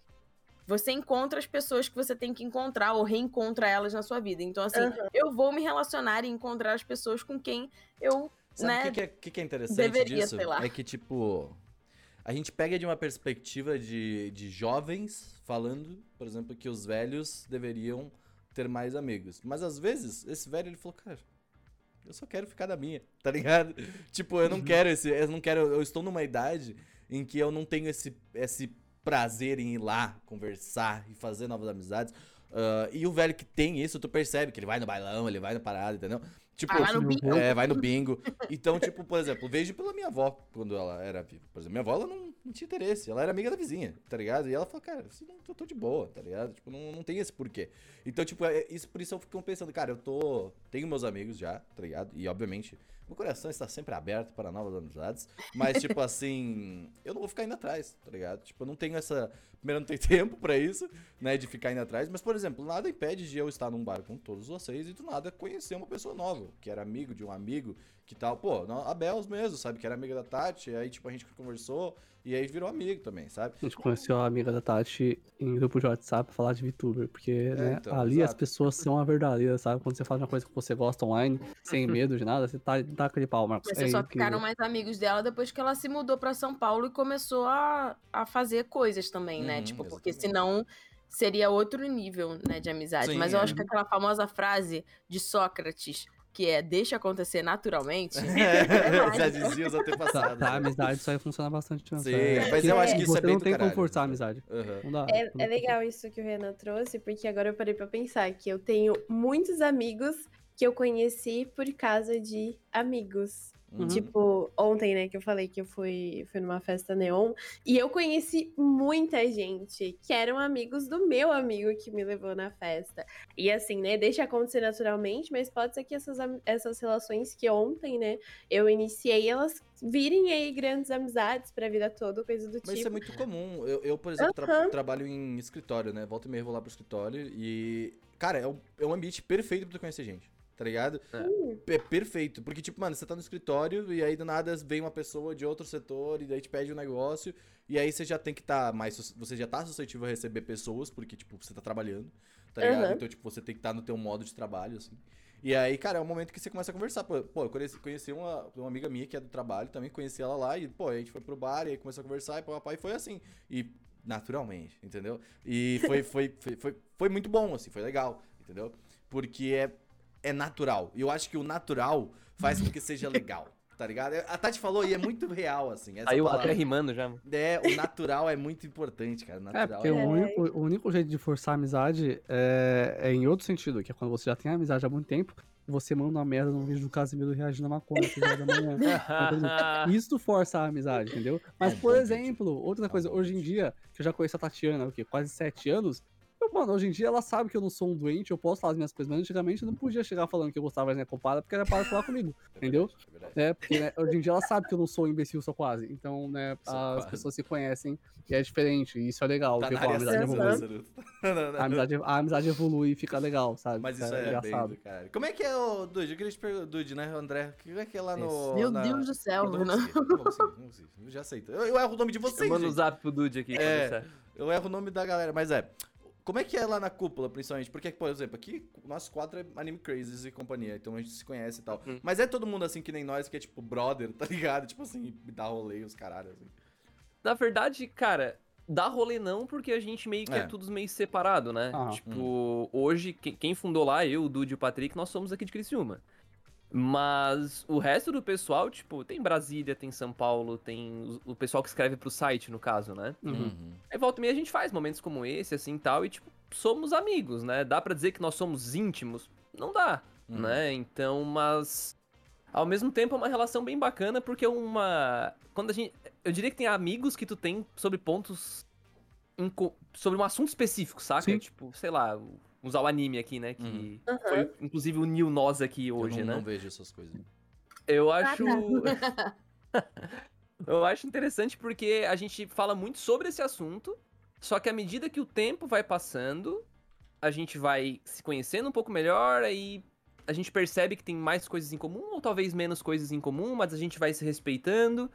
você encontra as pessoas que você tem que encontrar ou reencontra elas na sua vida. Então, assim, Aham. eu vou me relacionar e encontrar as pessoas com quem eu, Sabe o né? que, que, é, que que é interessante deveria, disso? É que, tipo, a gente pega de uma perspectiva de, de jovens falando, por exemplo, que os velhos deveriam ter mais amigos. Mas às vezes, esse velho ele falou, cara, eu só quero ficar na minha, [LAUGHS] tá ligado? tipo, eu não quero esse. Eu não quero. Eu estou numa idade em que eu não tenho esse, esse prazer em ir lá, conversar e fazer novas amizades. Ah, e o velho que tem isso, tu percebe que ele vai no bailão, ele vai na parada, entendeu? Tipo, Ah, vai no bingo. é, vai no bingo. Então, tipo, por exemplo, vejo pela minha avó quando ela era viva. Por exemplo, minha avó ela não, não tinha interesse. Ela era amiga da vizinha, tá ligado? E ela falou, cara, isso não, eu tô de boa, tá ligado? Tipo, não, não tem esse porquê. Então, tipo, é, isso, por isso eu fico pensando, cara, eu tô. Tenho meus amigos já, tá ligado? E obviamente, meu coração está sempre aberto para novas amizades. Mas, tipo [LAUGHS] assim, eu não vou ficar indo atrás, tá ligado? Tipo, eu não tenho essa. Primeiro, eu não tenho [LAUGHS] tempo pra isso, né? De ficar indo atrás. Mas, por exemplo, nada impede de eu estar num bar com todos vocês e do nada conhecer uma pessoa nova, que era amigo de um amigo, que tal. Pô, a Bels mesmo, sabe? Que era amiga da Tati. E aí, tipo, a gente conversou e aí virou amigo também, sabe? A gente conheceu a amiga da Tati em grupo de WhatsApp pra falar de VTuber, porque né, então, ali as exato. pessoas são a verdadeira, sabe? Quando você faz uma coisa que você gosta online, sem medo de nada, você tá, dá aquele pau, Marcos. Mas É vocês só incrível. ficaram mais amigos dela depois que ela se mudou pra São Paulo e começou a, a fazer coisas também, né? Uhum, Tipo, porque exatamente. senão seria outro nível, né, de amizade. Sim, Mas eu é. acho que aquela famosa frase de Sócrates, que é deixa acontecer naturalmente, [LAUGHS] É, já dizia os Tá, antepasssados. tá, a né? amizade isso aí funciona bastante. né? Sim, É, mas eu porque acho que isso é você bem não do tem como caralho, forçar a né? amizade. Aham. Não dá. É, não é legal isso que o Renan trouxe, porque agora eu parei pra pensar que eu tenho muitos amigos que eu conheci por causa de amigos. Uhum. Tipo, ontem, né, que eu falei que eu fui, fui numa festa neon. E eu conheci muita gente que eram amigos do meu amigo que me levou na festa. E assim, né, deixa acontecer naturalmente, mas pode ser que essas, essas relações que ontem, né, eu iniciei, elas virem aí grandes amizades pra vida toda, coisa do Mas isso é tipo. muito comum. Eu, eu, por exemplo, tra- Aham. trabalho em escritório, né? Volta e meia vou lá pro escritório e. Cara, é um, é um ambiente perfeito pra tu conhecer gente, tá ligado? É perfeito. Porque, tipo, mano, você tá no escritório e aí do nada vem uma pessoa de outro setor e daí te pede um negócio. E aí você já tem que estar mais. sus- Você já tá suscetível a receber pessoas, porque, tipo, você tá trabalhando, tá ligado? Aham. Então, tipo, você tem que estar no teu modo de trabalho, assim. E aí, cara, é um momento que você começa a conversar. Pô, eu conheci, conheci uma, uma amiga minha que é do trabalho, também conheci ela lá, e, pô, a gente foi pro bar, e aí começou a conversar, e pô, papai, foi assim. E naturalmente, entendeu? E foi, foi, foi, foi, foi muito bom, assim, foi legal, entendeu? Porque é, é natural. E eu acho que o natural faz com que seja legal. [LAUGHS] Tá ligado? A Tati falou e é muito real, assim. Essa Aí eu palavra. até rimando já. mano. É, o natural é muito importante, cara. O É, natural porque é- o único, o único jeito de forçar a amizade é, é em outro sentido, que é quando você já tem amizade há muito tempo, você manda uma merda num vídeo do Casimiro reagindo a maconha às horas da manhã. [LAUGHS] Isso força a amizade, entendeu? Mas, É por exemplo, outra É coisa, hoje em dia, que eu já conheço a Tatiana, o quê? Quase sete anos. Mano, hoje em dia ela sabe que eu não sou um doente, eu posso falar as minhas coisas, mas antigamente eu não podia chegar falando que eu gostava da minha compada porque era para de falar comigo, [LAUGHS] entendeu? É. É, porque né, hoje em dia ela sabe que eu não sou um imbecil, sou quase. Então, né, Sou as quase. pessoas se conhecem e é diferente, e isso é legal. Tá pô, a amizade evolui. né. [LAUGHS] A amizade, a amizade evolui e fica legal, sabe? Mas isso é, é, bem caralho. Como é que é o Dude? Eu queria te perguntar, Dude, né, André? Como é que é lá no. Meu na- Deus do céu. Eu já aceito. Eu, eu erro o nome de vocês, Eu mando o gente. zap pro Dude aqui. É. Eu erro o nome da galera, mas é. Como é que é lá na cúpula, principalmente? Porque, por exemplo, aqui o nosso quadro é Anime Crazes e companhia, então a gente se conhece e tal. Hum. Mas é todo mundo assim que nem nós, que é tipo brother, tá ligado? Tipo assim, me dá rolê os caralho, assim. Na verdade, cara, dá rolê não, porque a gente meio que é, É. tudo meio separado, né? Ah. Tipo, hoje, que- quem fundou lá, eu, o Dude e o Patrick, nós somos aqui de Criciúma. Mas o resto do pessoal, tipo, tem Brasília, tem São Paulo, tem o pessoal que escreve pro site, no caso, né? Uhum. Aí volta e meia a gente faz momentos como esse, assim, tal, e, tipo, somos amigos, né? Dá pra dizer que nós somos íntimos? Não dá, Uhum. né? Então, mas... Ao mesmo tempo é uma relação bem bacana, porque é uma... Quando a gente... Eu diria que tem amigos que tu tem sobre pontos sobre um assunto específico, saca? Sim. Tipo, sei lá, usar o anime aqui, né? Que Uhum. Foi, inclusive, uniu nós aqui hoje, eu não, né? não vejo essas coisas. Eu Ah, acho. [LAUGHS] eu acho interessante porque a gente fala muito sobre esse assunto, só que à medida que o tempo vai passando, a gente vai se conhecendo um pouco melhor, aí a gente percebe que tem mais coisas em comum, ou talvez menos coisas em comum, mas a gente vai se respeitando.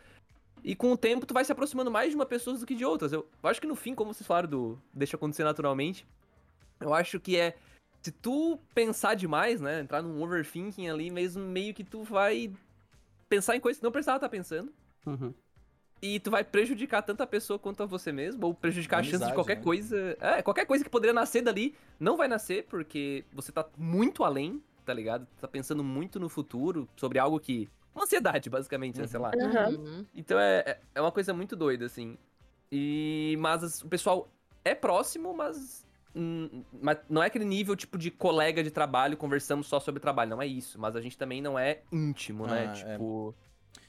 E com o tempo, tu vai se aproximando mais de uma pessoa do que de outras. Eu, eu acho que no fim, como vocês falaram do deixa acontecer naturalmente, eu acho que é. Se tu pensar demais, né? Entrar num overthinking ali, mesmo meio que tu vai pensar em coisas que não precisava estar pensando. Uhum. E tu vai prejudicar tanto a pessoa quanto a você mesmo, ou prejudicar a chance de Amizade, qualquer né? coisa. É, qualquer coisa que poderia nascer dali, não vai nascer, porque você tá muito além, tá ligado? Tá pensando muito no futuro, sobre algo que. Uma ansiedade, basicamente, né? Sei lá. Aham. Uhum. Então é, é- é uma coisa muito doida, assim. E. Mas as- o pessoal é próximo, mas. Hum, mas não é aquele nível tipo de colega de trabalho, conversamos só sobre trabalho. Não é isso. Mas a gente também não é íntimo, né? Ah, é. Tipo.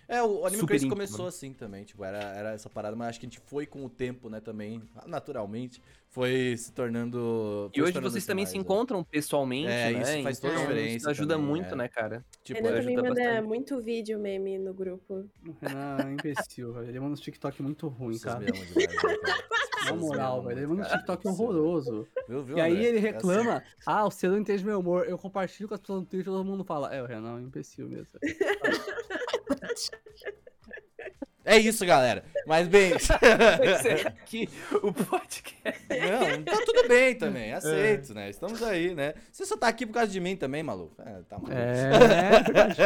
É, o Anime Crazy começou né? assim também, tipo, era, era essa parada, mas acho que a gente foi com o tempo, né, também, naturalmente, foi se tornando... E foi hoje tornando vocês também mais, se né? encontram pessoalmente, É, né? isso faz toda a Então, diferença Isso ajuda também, muito, é. né, cara? Tipo, Renan ajuda também manda bastante. muito vídeo meme no grupo. O Renan é imbecil, velho. Ele manda uns TikTok muito ruim, vocês cara. demais, né, cara? [LAUGHS] Na moral, amam velho. Ele manda um. TikTok horroroso. Viu, viu, E aí André? ele É reclama, ah, você não entende meu humor. Eu compartilho com as pessoas no Twitter e todo mundo fala, é, o Renan é um imbecil mesmo. [LAUGHS] É isso, galera. Mas bem. [LAUGHS] Aqui o podcast. Não, tá tudo bem também. Aceito, né? Estamos aí, né? Você só tá aqui por causa de mim também, maluco. É, tá maluco. É, [LAUGHS] é verdade.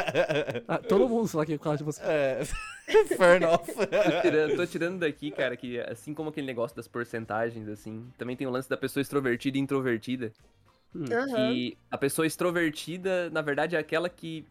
Ah, todo mundo só aqui por causa de você. É. Fair enough. [LAUGHS] Tô tirando, tô tirando daqui, cara, que assim como aquele negócio das porcentagens, assim, também tem o lance da pessoa extrovertida e introvertida. Aham. Que a pessoa extrovertida, na verdade, é aquela que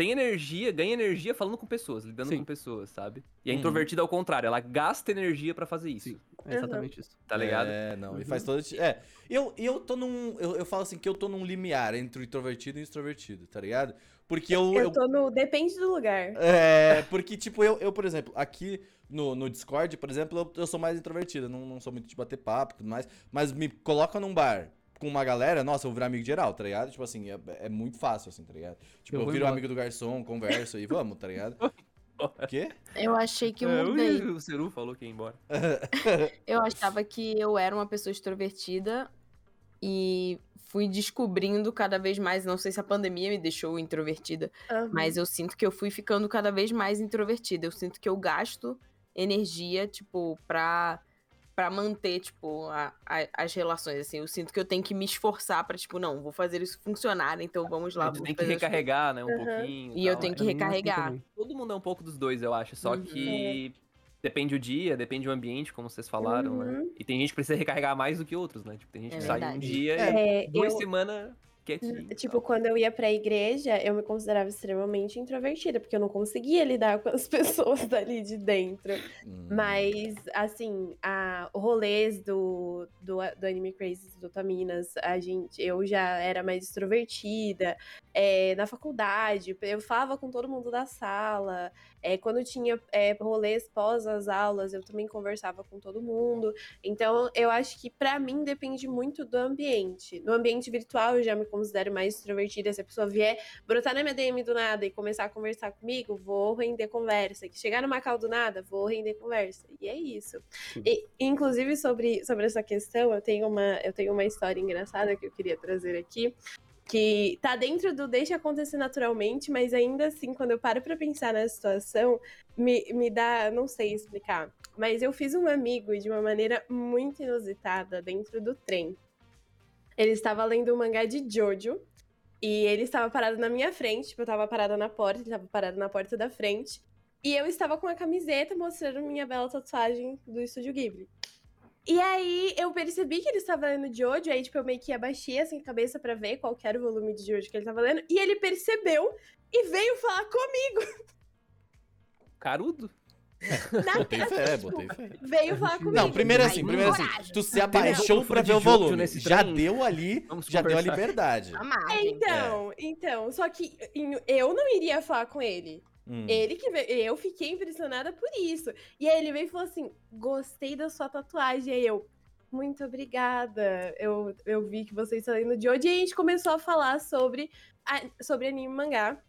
tem energia, ganha energia falando com pessoas, lidando Sim. com pessoas, sabe? E a Uhum. introvertida, ao contrário, ela gasta energia pra fazer isso, Sim. É exatamente isso. tá ligado? É, não, e Uhum. faz todo. É, eu, eu tô num. Eu, eu falo assim que eu tô num limiar entre o introvertido e o extrovertido, tá ligado? Porque eu. Eu eu- tô no. Depende do lugar. é, porque, tipo, eu, eu por exemplo, aqui no, no Discord, por exemplo, eu, eu sou mais introvertido, não, não sou muito de bater papo e tudo mais, mas me coloca num bar com uma galera, nossa, eu vou virar amigo geral, tá ligado? Tipo assim, é, é muito fácil, assim, tá ligado? Tipo, Eu eu, viro embora. amigo do garçom, converso e vamos, tá ligado? [LAUGHS] O quê? Eu achei que eu É, mudei. o Ceru falou que ia embora. [LAUGHS] Eu achava que eu era uma pessoa extrovertida e fui descobrindo cada vez mais. Não sei se a pandemia me deixou introvertida, Aham. mas eu sinto que eu fui ficando cada vez mais introvertida. Eu sinto que eu gasto energia, tipo, pra, pra manter, tipo, a- a- as relações. Assim, eu sinto que eu tenho que me esforçar pra, tipo, não, vou fazer isso funcionar, então vamos lá. Vamos tem que recarregar, né, um Aham. pouquinho. E eu tal. tenho É, que é recarregar. Todo mundo é um pouco dos dois, eu acho. Só Uhum. que depende o dia, depende o ambiente, como vocês falaram, né? Uhum. E tem gente que precisa recarregar mais do que outros, né? Tipo, tem gente É que sai um verdade. dia É, e duas eu- semanas quietinho. e Tipo, tal. quando eu ia pra igreja, eu me considerava extremamente introvertida, porque eu não conseguia lidar com as [LAUGHS] pessoas dali de dentro. Hum. Mas, assim, a, rolês do, do, do Anime Crazy do Taminas, a gente, eu já era mais extrovertida. É, na faculdade, eu falava com todo mundo da sala. É, quando tinha é, rolês pós as aulas, eu também conversava com todo mundo. Então, eu acho que pra mim depende muito do ambiente. No ambiente virtual, eu já me considero mais extrovertida. Se a pessoa vier brotar na minha DM do nada e começar a conversar comigo, vou render conversa. Que chegar numa cal do nada, vou render conversa. E é isso. E, inclusive, sobre, sobre essa questão, eu tenho, uma, eu tenho uma história engraçada que eu queria trazer aqui. Que tá dentro do deixa acontecer naturalmente, mas ainda assim, quando eu paro pra pensar na situação, me, me dá. Não sei explicar. Mas eu fiz um amigo de uma maneira muito inusitada dentro do trem. Ele estava lendo o mangá de Jojo. E ele estava parado na minha frente, tipo, eu tava parada na porta, ele estava parado na porta da frente. E eu estava com a camiseta mostrando minha bela tatuagem do Estúdio Ghibli. E aí eu percebi que ele estava lendo Jojo, aí tipo, eu meio que abaixei assim a cabeça pra ver qual que era o volume de Jojo que ele estava lendo, e ele percebeu e veio falar comigo. Carudo? [LAUGHS] Na Botei fé, tipo, botei fé. Veio falar comigo. Não, primeiro assim, primeiro assim, tu se abaixou pra ver o de volume. nesse Já trem? deu ali, Vamos já deu a liberdade. A margem. Então, então, só que eu não iria falar com ele. Hum. Ele que veio, eu fiquei impressionada por isso. E aí ele veio e falou assim: gostei da sua tatuagem. Aí eu, muito obrigada. Eu, eu vi que vocês lendo de hoje e a gente começou a falar sobre, sobre anime e mangá.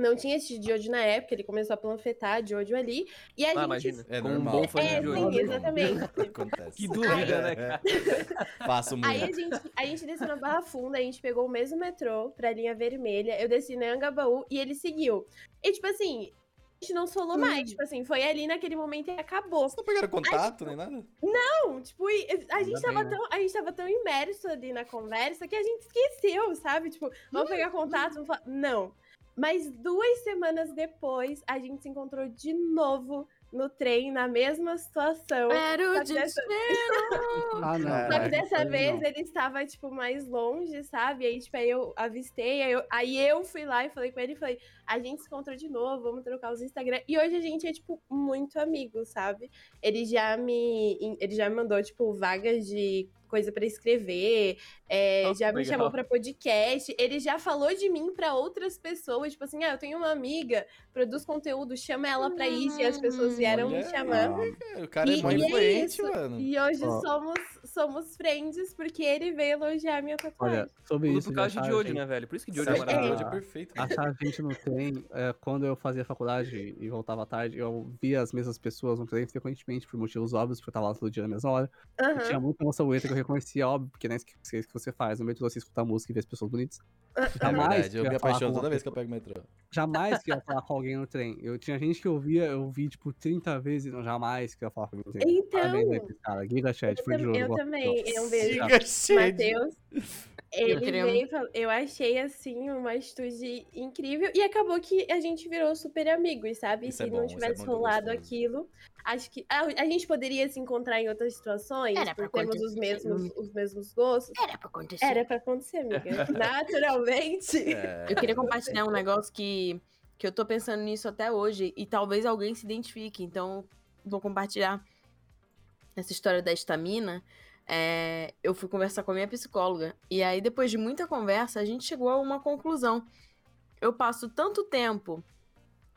Não tinha esse de hoje na época, ele começou a panfletar de hoje ali. E a Ah, gente. imagina. É com um normal. bom fã É, de sim, exatamente. [LAUGHS] Acontece. Que dúvida, né, cara? [LAUGHS] Faço muito. Aí a gente, a gente desceu na Barra Funda, a gente pegou o mesmo metrô pra linha vermelha, eu desci na Angabaú e ele seguiu. E tipo assim, a gente não se falou mais, tipo assim, foi ali naquele momento e acabou. Vocês não pegaram contato nem nada? Não, tipo, a gente, Ainda tava bem, né? tão, a gente tava tão imerso ali na conversa que a gente esqueceu, sabe? Tipo, vamos pegar contato, vamos falar. Não. Mas duas semanas depois, a gente se encontrou de novo no trem, na mesma situação. Era o Só que dessa- [LAUGHS] Ah, não. Caraca, Só que dessa Não. vez ele estava, tipo, mais longe, sabe? Aí, tipo, aí eu avistei, aí eu, aí eu fui lá e falei com ele, falei, a gente se encontrou de novo, vamos trocar os Instagram. E hoje a gente é, tipo, muito amigo, sabe? Ele já me. Ele já me mandou, tipo, vagas de coisa pra escrever, é, Nossa, já me legal. chamou pra podcast. Ele já falou de mim pra outras pessoas, tipo assim, ah, eu tenho uma amiga, produz conteúdo, chama ela pra isso. E as pessoas vieram me Olha. chamar. O cara é E- mó é influente, isso. mano. E hoje Ó. somos, somos friends porque ele veio elogiar a minha tatuagem. Olha, sobre Tudo isso. por causa de Jojo, gente- né, velho? Por isso que Jojo é maravilhoso. é perfeita. Achar a gente no trem, é, quando eu fazia faculdade e voltava tarde, eu via as mesmas pessoas no trem frequentemente, por motivos óbvios, porque eu tava lá todo dia na mesma hora. E Aham. tinha muita moça bonita que eu reconhecia, óbvio, porque não é isso que, você faz. No metrô você escuta música e vê as pessoas bonitas. É Jamais verdade, que eu me apaixono toda vez que eu pego o metrô. Jamais que eu ia [LAUGHS] falar com alguém no trem. Eu tinha gente que eu via, eu vi, tipo, 30 vezes, não, jamais que eu ia falar com alguém no trem. Então, Parabéns aí cara. Giga Chat, eu, foi de jogo. eu também, um beijo. Matheus. Ele queria- veio e falou, eu achei assim uma atitude incrível e acabou que a gente virou super amigos, sabe? Isso Se é bom, não é tivesse muito rolado gostoso. aquilo, acho que a, a gente poderia se encontrar em outras situações, Era pra por termos os acontecer. mesmos, os mesmos gostos. Era pra acontecer. Era pra acontecer, amiga. [LAUGHS] Naturalmente. É, Eu queria compartilhar um negócio que, que eu tô pensando nisso até hoje e talvez alguém se identifique. Então, vou compartilhar essa história da estamina. É, eu fui conversar com a minha psicóloga e aí, depois de muita conversa, a gente chegou a uma conclusão. Eu passo tanto tempo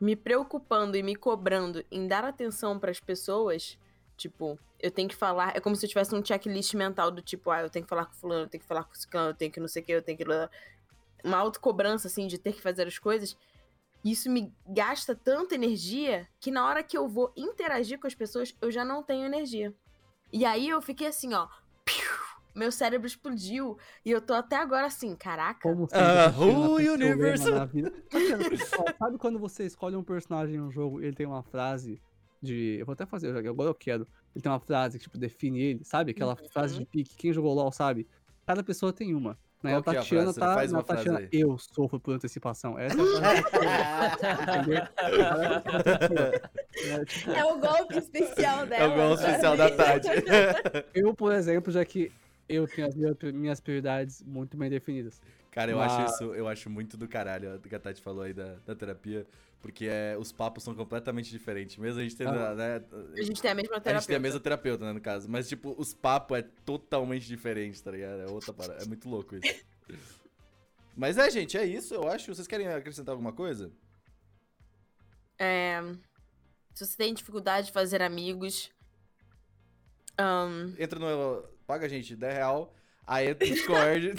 me preocupando e me cobrando em dar atenção pras pessoas. Tipo, eu tenho que falar. É como se eu tivesse um checklist mental do tipo, ah, eu tenho que falar com fulano, eu tenho que falar com ciclano, eu tenho que não sei o que, eu tenho que uma autocobrança, assim, de ter que fazer as coisas, isso me gasta tanta energia que na hora que eu vou interagir com as pessoas, eu já não tenho energia. E aí eu fiquei assim, ó. Meu cérebro explodiu. E eu tô até agora assim, caraca. Como na vida. Ó, Sabe quando você escolhe um personagem em um jogo e ele tem uma frase de. Eu vou até fazer, agora eu quero. Ele tem uma frase que, tipo, define ele, sabe? Aquela Uhum. frase de pique. Quem jogou LOL sabe. Cada pessoa tem uma. Né? Qual a que é a Tatiana frase? tá. Faz na uma frase Tatiana, eu sofro por antecipação. Essa é a frase. [LAUGHS] Entendeu? É, É o golpe especial É dela. o gol sabe? especial da Tati. eu, por exemplo, já que eu tenho as minhas, minhas prioridades muito bem definidas. Cara, eu Mas- acho isso, eu acho muito do caralho o que a Tati falou aí da, da terapia, porque é, os papos são completamente diferentes. Mesmo a gente tendo, Ah. né, A gente tem a mesma a terapeuta. gente tem a mesma terapeuta, né, no caso. Mas, tipo, os papos é totalmente diferente, tá ligado? É outra parada. É muito louco isso. [LAUGHS] Mas é, gente, é isso, eu acho. Vocês querem acrescentar alguma coisa? É, se você tem dificuldade de fazer amigos. ahn, Entra no. Paga a gente 10 real. Aí entra no Discord.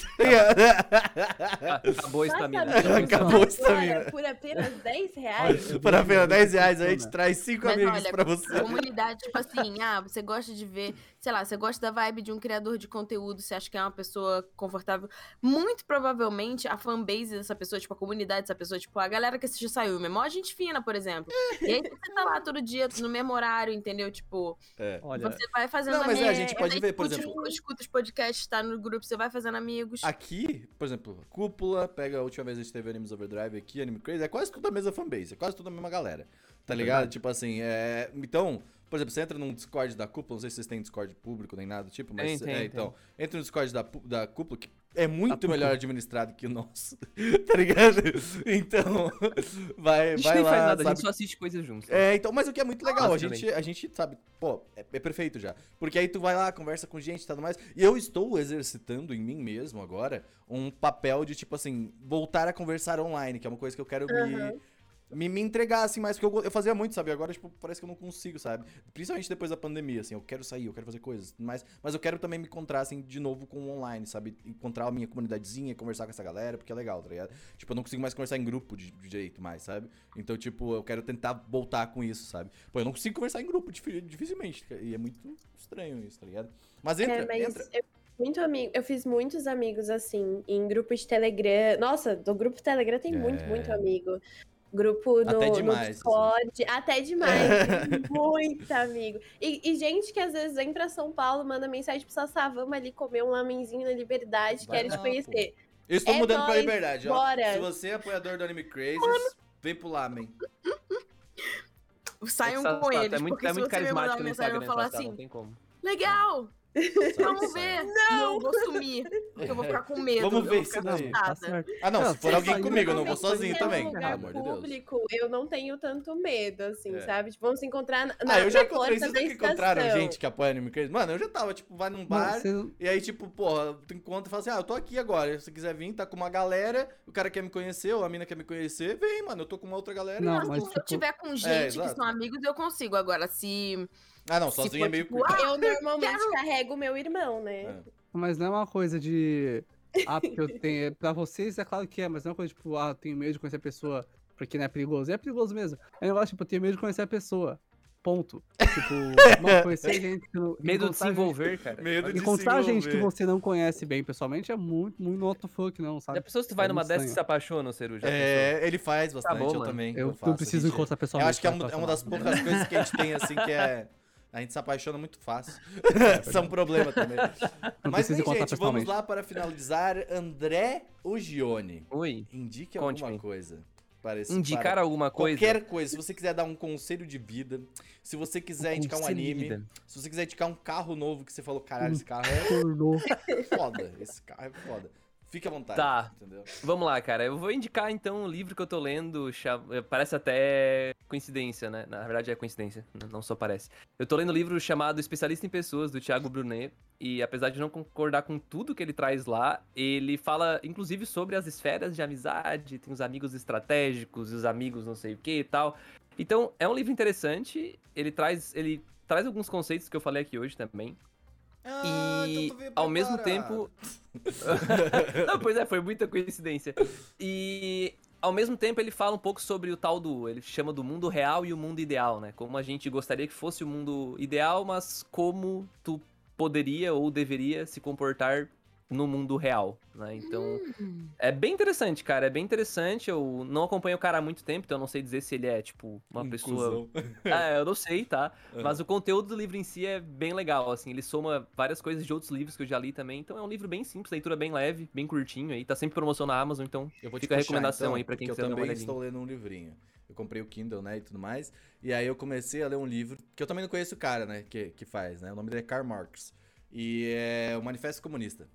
Acabou a estamina. Acabou a estamina. Por apenas [LAUGHS] 10 reais. Por apenas 10 reais, a gente traz 5 Mas amigos olha, pra você. comunidade, tipo assim, ah, você gosta de ver, sei lá, você gosta da vibe de um criador de conteúdo, você acha que é uma pessoa confortável. Muito provavelmente a fanbase dessa pessoa, tipo, a comunidade dessa pessoa, tipo, a galera que assiste saiu, é mó gente fina, por exemplo. E aí você tá lá todo dia, no mesmo horário, entendeu? Tipo, É. Olha, você vai fazendo Não, mas é, a amigos, gente pode você ver, por escuta- exemplo- Escuta os podcasts, tá no grupo, você vai fazendo amigos. Aqui, por exemplo, Cúpula, pega a última vez que a gente teve Animes Overdrive aqui, Anime Crazy, é quase tudo a mesma fanbase, é quase tudo a mesma galera. Tá ligado? Tipo assim, é. Então, por exemplo, você entra num Discord da Cúpula, não sei se vocês têm Discord público nem nada do tipo, mas. É, então, entra no Discord da, da Cúpula, que é muito melhor administrado que o nosso. [LAUGHS] tá ligado? Então, vai, A gente vai nem lá. faz nada, a sabe? gente só assiste coisas juntos. É, então, mas o que é muito legal, a Basicamente. gente, a gente sabe, pô, é, é perfeito já. Porque aí tu vai lá, conversa com gente e tudo mais. E eu estou exercitando em mim mesmo agora um papel de, tipo assim, voltar a conversar online, que é uma coisa que eu quero me. Me, me entregar, assim, mais, porque eu, eu fazia muito, sabe? Agora, tipo, parece que eu não consigo, sabe? Principalmente depois da pandemia, assim, eu quero sair, eu quero fazer coisas, mas, mas eu quero também me encontrar, assim, de novo com o online, sabe? Encontrar a minha comunidadezinha, conversar com essa galera, porque é legal, tá ligado? Tipo, eu não consigo mais conversar em grupo de, de jeito mais, sabe? Então, tipo, eu quero tentar voltar com isso, sabe? Pô, eu não consigo conversar em grupo, dif- dificilmente, e é muito estranho isso, tá ligado? Mas entra, É, mas entra. eu, muito amigo, eu fiz muitos amigos assim, em grupos de Telegram. Nossa, do grupo Telegram tem muito, É. muito amigo. Grupo no, Até no demais, assim. Discord, até demais. [LAUGHS] muito amigo. E, e gente que às vezes vem pra São Paulo, manda mensagem pro Sassá, vamos ali comer um lamenzinho na Liberdade, Vai quero te lá, conhecer. Eu estou É mudando pra nóis, liberdade, ó. bora. Se você é apoiador do Anime Crazy, vem pro Lamen. Saiam com eles, é muito, porque é se muito você me mandar carismático uma mensagem, eu vou falar não assim, tem como. legal, vamos ver. sabe. Não, vou sumir, porque eu vou ficar com medo. Vamos ver vou isso ficar daí. Tá. Ah, não, Não, se for alguém comigo, eu não vou sozinho se é um também. lugar Pelo amor de Deus. público, eu não tenho tanto medo, assim, É. sabe? Tipo, vamos se encontrar na, Ah, eu já encontrei. Vocês nunca encontraram gente que apoia Anime Crazy? Mano, eu já tava, tipo, vai num bar. Mano, você- E aí, tipo, porra, tu encontra e fala assim: ah, eu tô aqui agora. Se você quiser vir, tá com uma galera, o cara quer me conhecer, ou a mina quer me conhecer, vem, mano, eu tô com uma outra galera. Não, Assim, mas, se eu tipo, tiver com gente que são amigos, eu consigo. Agora, se. Ah, não, sozinho é meio. tipo, ah, Eu normalmente carrego o meu irmão, né? É. Mas não é uma coisa de. [LAUGHS] Ah, porque eu tenho. Pra vocês é claro que é, mas não é uma coisa tipo, ah, eu tenho medo de conhecer a pessoa porque não é perigoso. É perigoso mesmo. É um negócio, tipo, eu tenho medo de conhecer a pessoa. Ponto. Tipo, [LAUGHS] não conhecer gente que não. Medo de se encontrar gente- envolver, cara. Medo de Encontrar se gente que envolver. você não conhece bem pessoalmente é muito, muito not the fuck, não, sabe? Já pensou se tu vai É numa dessas e se apaixona, Ceru? Já pensou? É, ele faz bastante, bom, eu mano. também. Eu, faço, eu preciso a gente- encontrar Eu pessoalmente. acho que é, uma- é uma das poucas coisas que a gente tem, assim, que é. A gente se apaixona muito fácil. [LAUGHS] Isso é um problema também. Não Mas bem, gente, vamos lá para finalizar. André Ugione. Ui. Indique Conte-me. alguma coisa. Para esse, Indicar para alguma coisa? Qualquer coisa. Se você quiser dar um conselho de vida, se você quiser indicar um conselho de anime, se você quiser indicar um carro novo que você falou, caralho, esse carro é foda. Esse carro é foda. Fique à vontade. Tá. Entendeu? Vamos lá, cara. Eu vou indicar então um livro que eu tô lendo. eh, Parece até coincidência, né? Na verdade é coincidência, não só parece. Eu tô lendo um livro chamado Especialista em Pessoas, do Thiago Brunet. E apesar de não concordar com tudo que ele traz lá, ele fala inclusive sobre as esferas de amizade, tem os amigos estratégicos, os amigos não sei o que e tal. Então, é um livro interessante. Ele traz, ele traz alguns conceitos que eu falei aqui hoje também. Ah, E então tu veio ao mesmo tempo. [LAUGHS] Não, pois é, foi muita coincidência. E ao mesmo tempo ele fala um pouco sobre o tal do. Ele chama do mundo real e o mundo ideal, né? Como a gente gostaria que fosse o mundo ideal, mas como tu poderia ou deveria se comportar no mundo real, né? Então. É bem interessante, cara. É bem interessante. Eu não acompanho o cara há muito tempo, então eu não sei dizer se ele é, tipo, uma Um pessoa. cuzão. É, [LAUGHS] eu não sei, tá? Uhum. Mas o conteúdo do livro em si é bem legal, assim. Ele soma várias coisas de outros livros que eu já li também. Então é um livro bem simples, leitura bem leve, bem curtinho aí. Tá sempre promoção na Amazon, então Eu vou te fica a recomendação então, aí pra quem quiser eu dar uma também estou lendo um livrinho. Eu comprei o Kindle, né, e tudo mais. E aí eu comecei a ler um livro, que eu também não conheço o cara, né, que, que faz, né? O nome dele é Karl Marx. E é o Manifesto Comunista.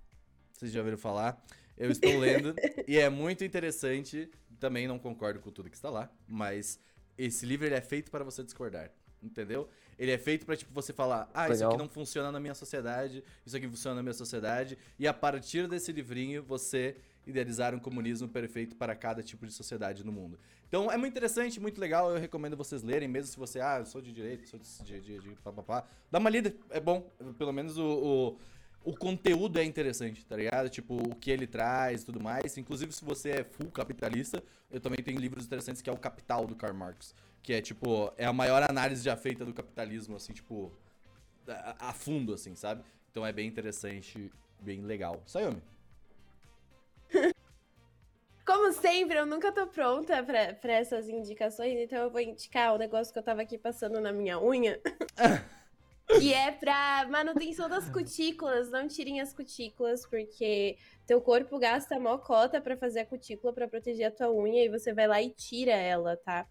Vocês já ouviram falar? Eu estou lendo e é muito interessante. Também não concordo com tudo que está lá, mas esse livro ele é feito para você discordar. Entendeu? Ele é feito pra, tipo, você falar, ah, isso Legal. aqui não funciona na minha sociedade, isso aqui funciona na minha sociedade, e a partir desse livrinho, você idealizar um comunismo perfeito para cada tipo de sociedade no mundo. Então, é muito interessante, muito legal, eu recomendo vocês lerem, mesmo se você, ah, eu sou de direita, sou de, de, de, de papapá. Dá uma lida, é bom, pelo menos o... o o conteúdo é interessante, tá ligado? Tipo, o que ele traz e tudo mais. Inclusive, se você é full capitalista, eu também tenho livros interessantes que é o Capital do Karl Marx. Que é, tipo, é a maior análise já feita do capitalismo, assim, tipo, a, a fundo, assim, sabe? Então é bem interessante, bem legal. Sayumi. [LAUGHS] Como sempre, eu nunca tô pronta pra, pra essas indicações, então eu vou indicar o negócio que eu tava aqui passando na minha unha. [LAUGHS] que é pra manutenção das cutículas. Não tirem as cutículas, porque teu corpo gasta mó cota pra fazer a cutícula pra proteger a tua unha e você vai lá e tira ela, tá?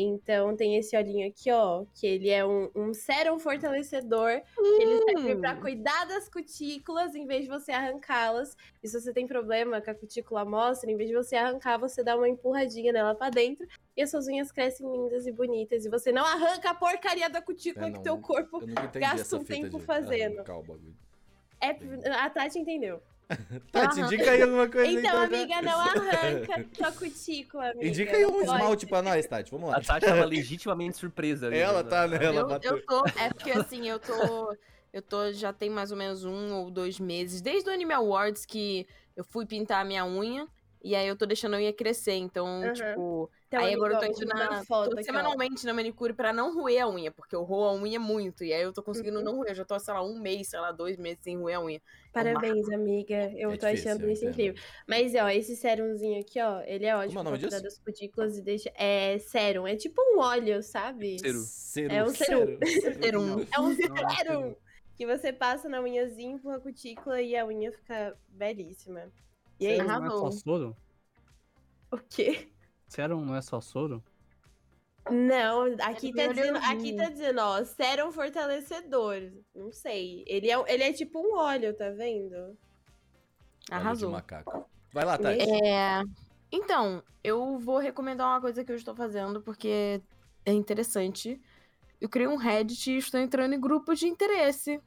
Então tem esse olhinho aqui, ó, que ele é um, um sérum fortalecedor. que Ele serve pra cuidar das cutículas em vez de você arrancá-las. E se você tem problema com a cutícula mostra, em vez de você arrancar, você dá uma empurradinha nela pra dentro. E as suas unhas crescem lindas e bonitas. E você não arranca a porcaria da cutícula É, que não. teu corpo Gasta um tempo de fazendo. bagulho. é. A Tati entendeu. [LAUGHS] Tati, indica aí alguma coisa. Então, né? amiga, não [LAUGHS] arranca tua cutícula, amiga. Indica aí um Pode. esmalte pra nós, Tati. Vamos lá. A Tati tava legitimamente surpresa. ali, Ela né? tá nela, eu, bateu. eu tô. É porque assim, eu tô. Eu tô. Já tem mais ou menos um ou dois meses. Desde o Anime Awards que eu fui pintar a minha unha. E aí eu tô deixando a unha crescer. Então, Aham. tipo. Então, aí agora eu tô indo na. foto tô ó. semanalmente na manicure pra não roer a unha. Porque eu roo a unha muito. E aí eu tô conseguindo Uhum. não roer. Eu já tô, sei lá, um mês, sei lá, dois meses sem roer a unha. Parabéns, amiga. Eu É tô difícil, achando isso incrível. Mas, ó, esse serumzinho aqui, ó, ele é ótimo Como é o nome disso? das cutículas e deixa... É serum, é tipo um óleo, sabe? Serum. Serum, É um serum. [LAUGHS] Serum. É um serum que você passa na unhazinha, empurra a cutícula e a unha fica belíssima. E aí, Sérum não é só soro? o quê? Sérum não é só soro? Não, aqui É tá, do dizendo, aqui tá dizendo, ó, serum fortalecedor. Não sei. Ele é, ele é tipo um óleo, tá vendo? Arrasou. macaco. Vai lá, Tati. É. Então, eu vou recomendar uma coisa que eu estou fazendo porque é interessante. Eu criei um Reddit e estou entrando em grupos de interesse.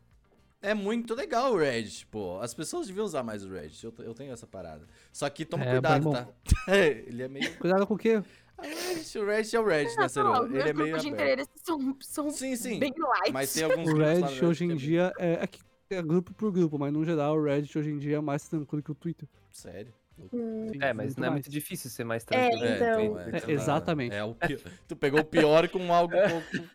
É muito legal o Reddit, pô. As pessoas deviam usar mais o Reddit. Eu, eu tenho essa parada. Só que toma É, cuidado, tá? [LAUGHS] Ele é meio. [LAUGHS] Cuidado com o quê? Ah, Reddit, o Reddit é o Reddit, né, Serão? Ele é meio grupos de interesse são, são Sim, sim. bem light. Mas tem alguns O Reddit hoje em é dia é, é, que é grupo por grupo, mas no geral o Reddit hoje em dia é mais tranquilo que o Twitter. Sério? Hum. É, mas não é mais. muito difícil ser mais É, tranquilo. então. Tem- É, tu tá- exatamente. É o pior. Tu pegou o pior com algo [LAUGHS] pouco.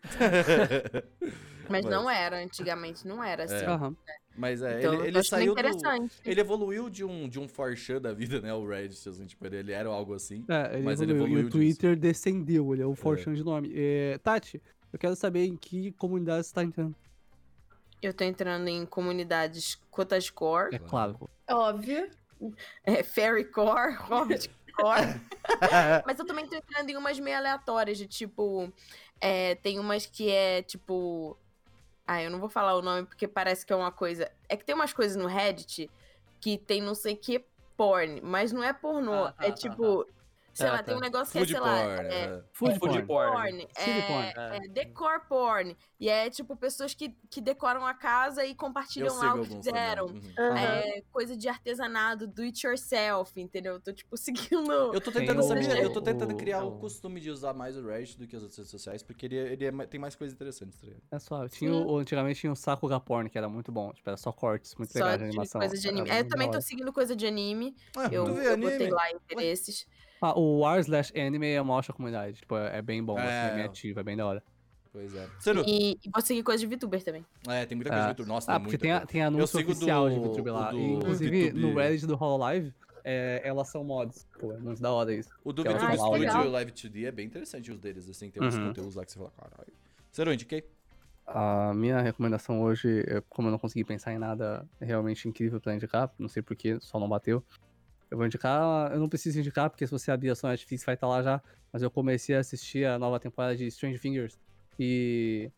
Mas não era, antigamente não era assim. É. Aham. Mas é, Então, ele, ele saiu do. interessante. Ele evoluiu de um, de um forchan da vida, né? O Reddit, assim, tipo, ele, ele era algo assim. É, ele Mas ele evoluiu, evoluiu e o Twitter descendeu, ele é o Forchan de nome. É, Tati, eu quero saber em que comunidade você tá entrando. Eu tô entrando em comunidades Cotascore, É claro. Óbvio. É, Fairycore, [LAUGHS] Hobbitcore. [LAUGHS] Mas eu também tô entrando em umas meio aleatórias, de tipo. é, tem umas que é tipo. Ah, eu não vou falar o nome porque parece que é uma coisa. É que tem umas coisas no Reddit que tem não sei que porn, mas não é pornô. Ah, tá, é tá, tipo. Sei Tá, lá, tem tá. um negócio que Food é, sei lá. porn. É, é. Food Food porn. porn. porn, City é, porn. é decor porn. E é tipo pessoas que, que decoram a casa e compartilham lá o que fizeram. Uhum. É, coisa de artesanato, do it yourself, entendeu? Eu tô, tipo, [LAUGHS] seguindo. Eu tô Tem tentando, o-? Eu tô o- tentando criar o o- costume de usar mais o Reddit do que as outras redes sociais, porque ele, ele é ma- tem mais coisas interessantes, tá ligado? É suave. Tinha o, antigamente tinha o Sakuga Porn, que era muito bom. Tipo, era só cortes, muito Só legais de animação. coisa de anime. É, eu também da tô seguindo coisa de anime. Ah, Eu, eu anime? botei lá interesses. Ah, o r slash anime é uma ótima comunidade. Tipo, é, é bem bom, É. assim, é bem ativo, é bem da hora. Pois é. E, e vou seguir coisa de VTuber também. é, tem muita coisa Ah. no YouTube. Nossa, Ah, tem porque muita tem, a- tem anúncio oficial do- de VTuber lá. do E, inclusive, VTube. no Reddit do Hololive, é, elas são mods. Pô, é muito da hora isso. O do que ela VTube fala áudio. Studio e o Live 2D é bem interessante os deles, assim, tem uns Uhum. conteúdos lá que você fala, caralho. Seru, indiquei? A minha recomendação hoje, é, como eu não consegui pensar em nada realmente incrível pra indicar, não sei porquê, só não bateu. Eu vou indicar, eu não preciso indicar, porque se você abrir a sua Netflix vai estar lá já, mas eu comecei a assistir a nova temporada de Strange Fingers e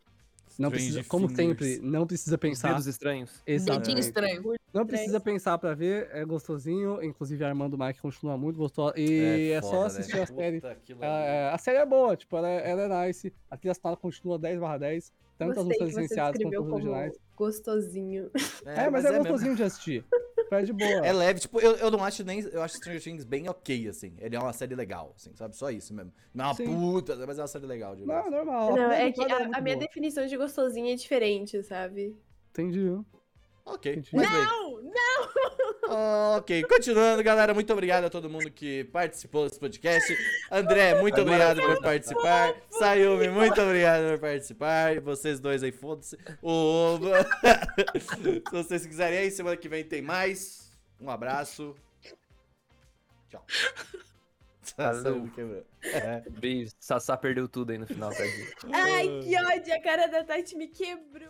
não Strange precisa, como Fingers. sempre, não precisa pensar. dedos estranhos. Exato. Dedinho estranho. Não precisa pensar pra ver, é gostosinho, inclusive a Armando Mike continua muito gostosa e é, só foda, assistir né? a série. Puta que É, é, a série é boa, tipo, ela é, ela é nice. A trilha sonora continua 10 barra 10, tanto as Gostei músicas que você licenciadas quanto as originais. gostosinho. É, mas, é, mesmo. gostosinho de assistir. É de boa. É leve, tipo, eu, eu não acho nem. Eu acho Stranger Things bem ok, assim. Ele é uma série legal, assim, sabe? Só isso mesmo. Não é uma Sim. puta, mas é uma série legal, de Não, normal. Não, é que a, muito a minha definição de gostosinho é diferente, sabe? Entendi. Ok. Não, não! [LAUGHS] Ok, continuando, galera. Muito obrigado a todo mundo que participou desse podcast. André, muito obrigado por participar. Sayumi, muito obrigado por participar. E vocês dois aí, foda-se. O... [LAUGHS] Se vocês quiserem aí, semana que vem tem mais. Um abraço. Tchau. [LAUGHS] Quebrou. É. Beijo. Sassá perdeu tudo aí no final, tadinho. Ai, que ódio! A cara da Tati me quebrou.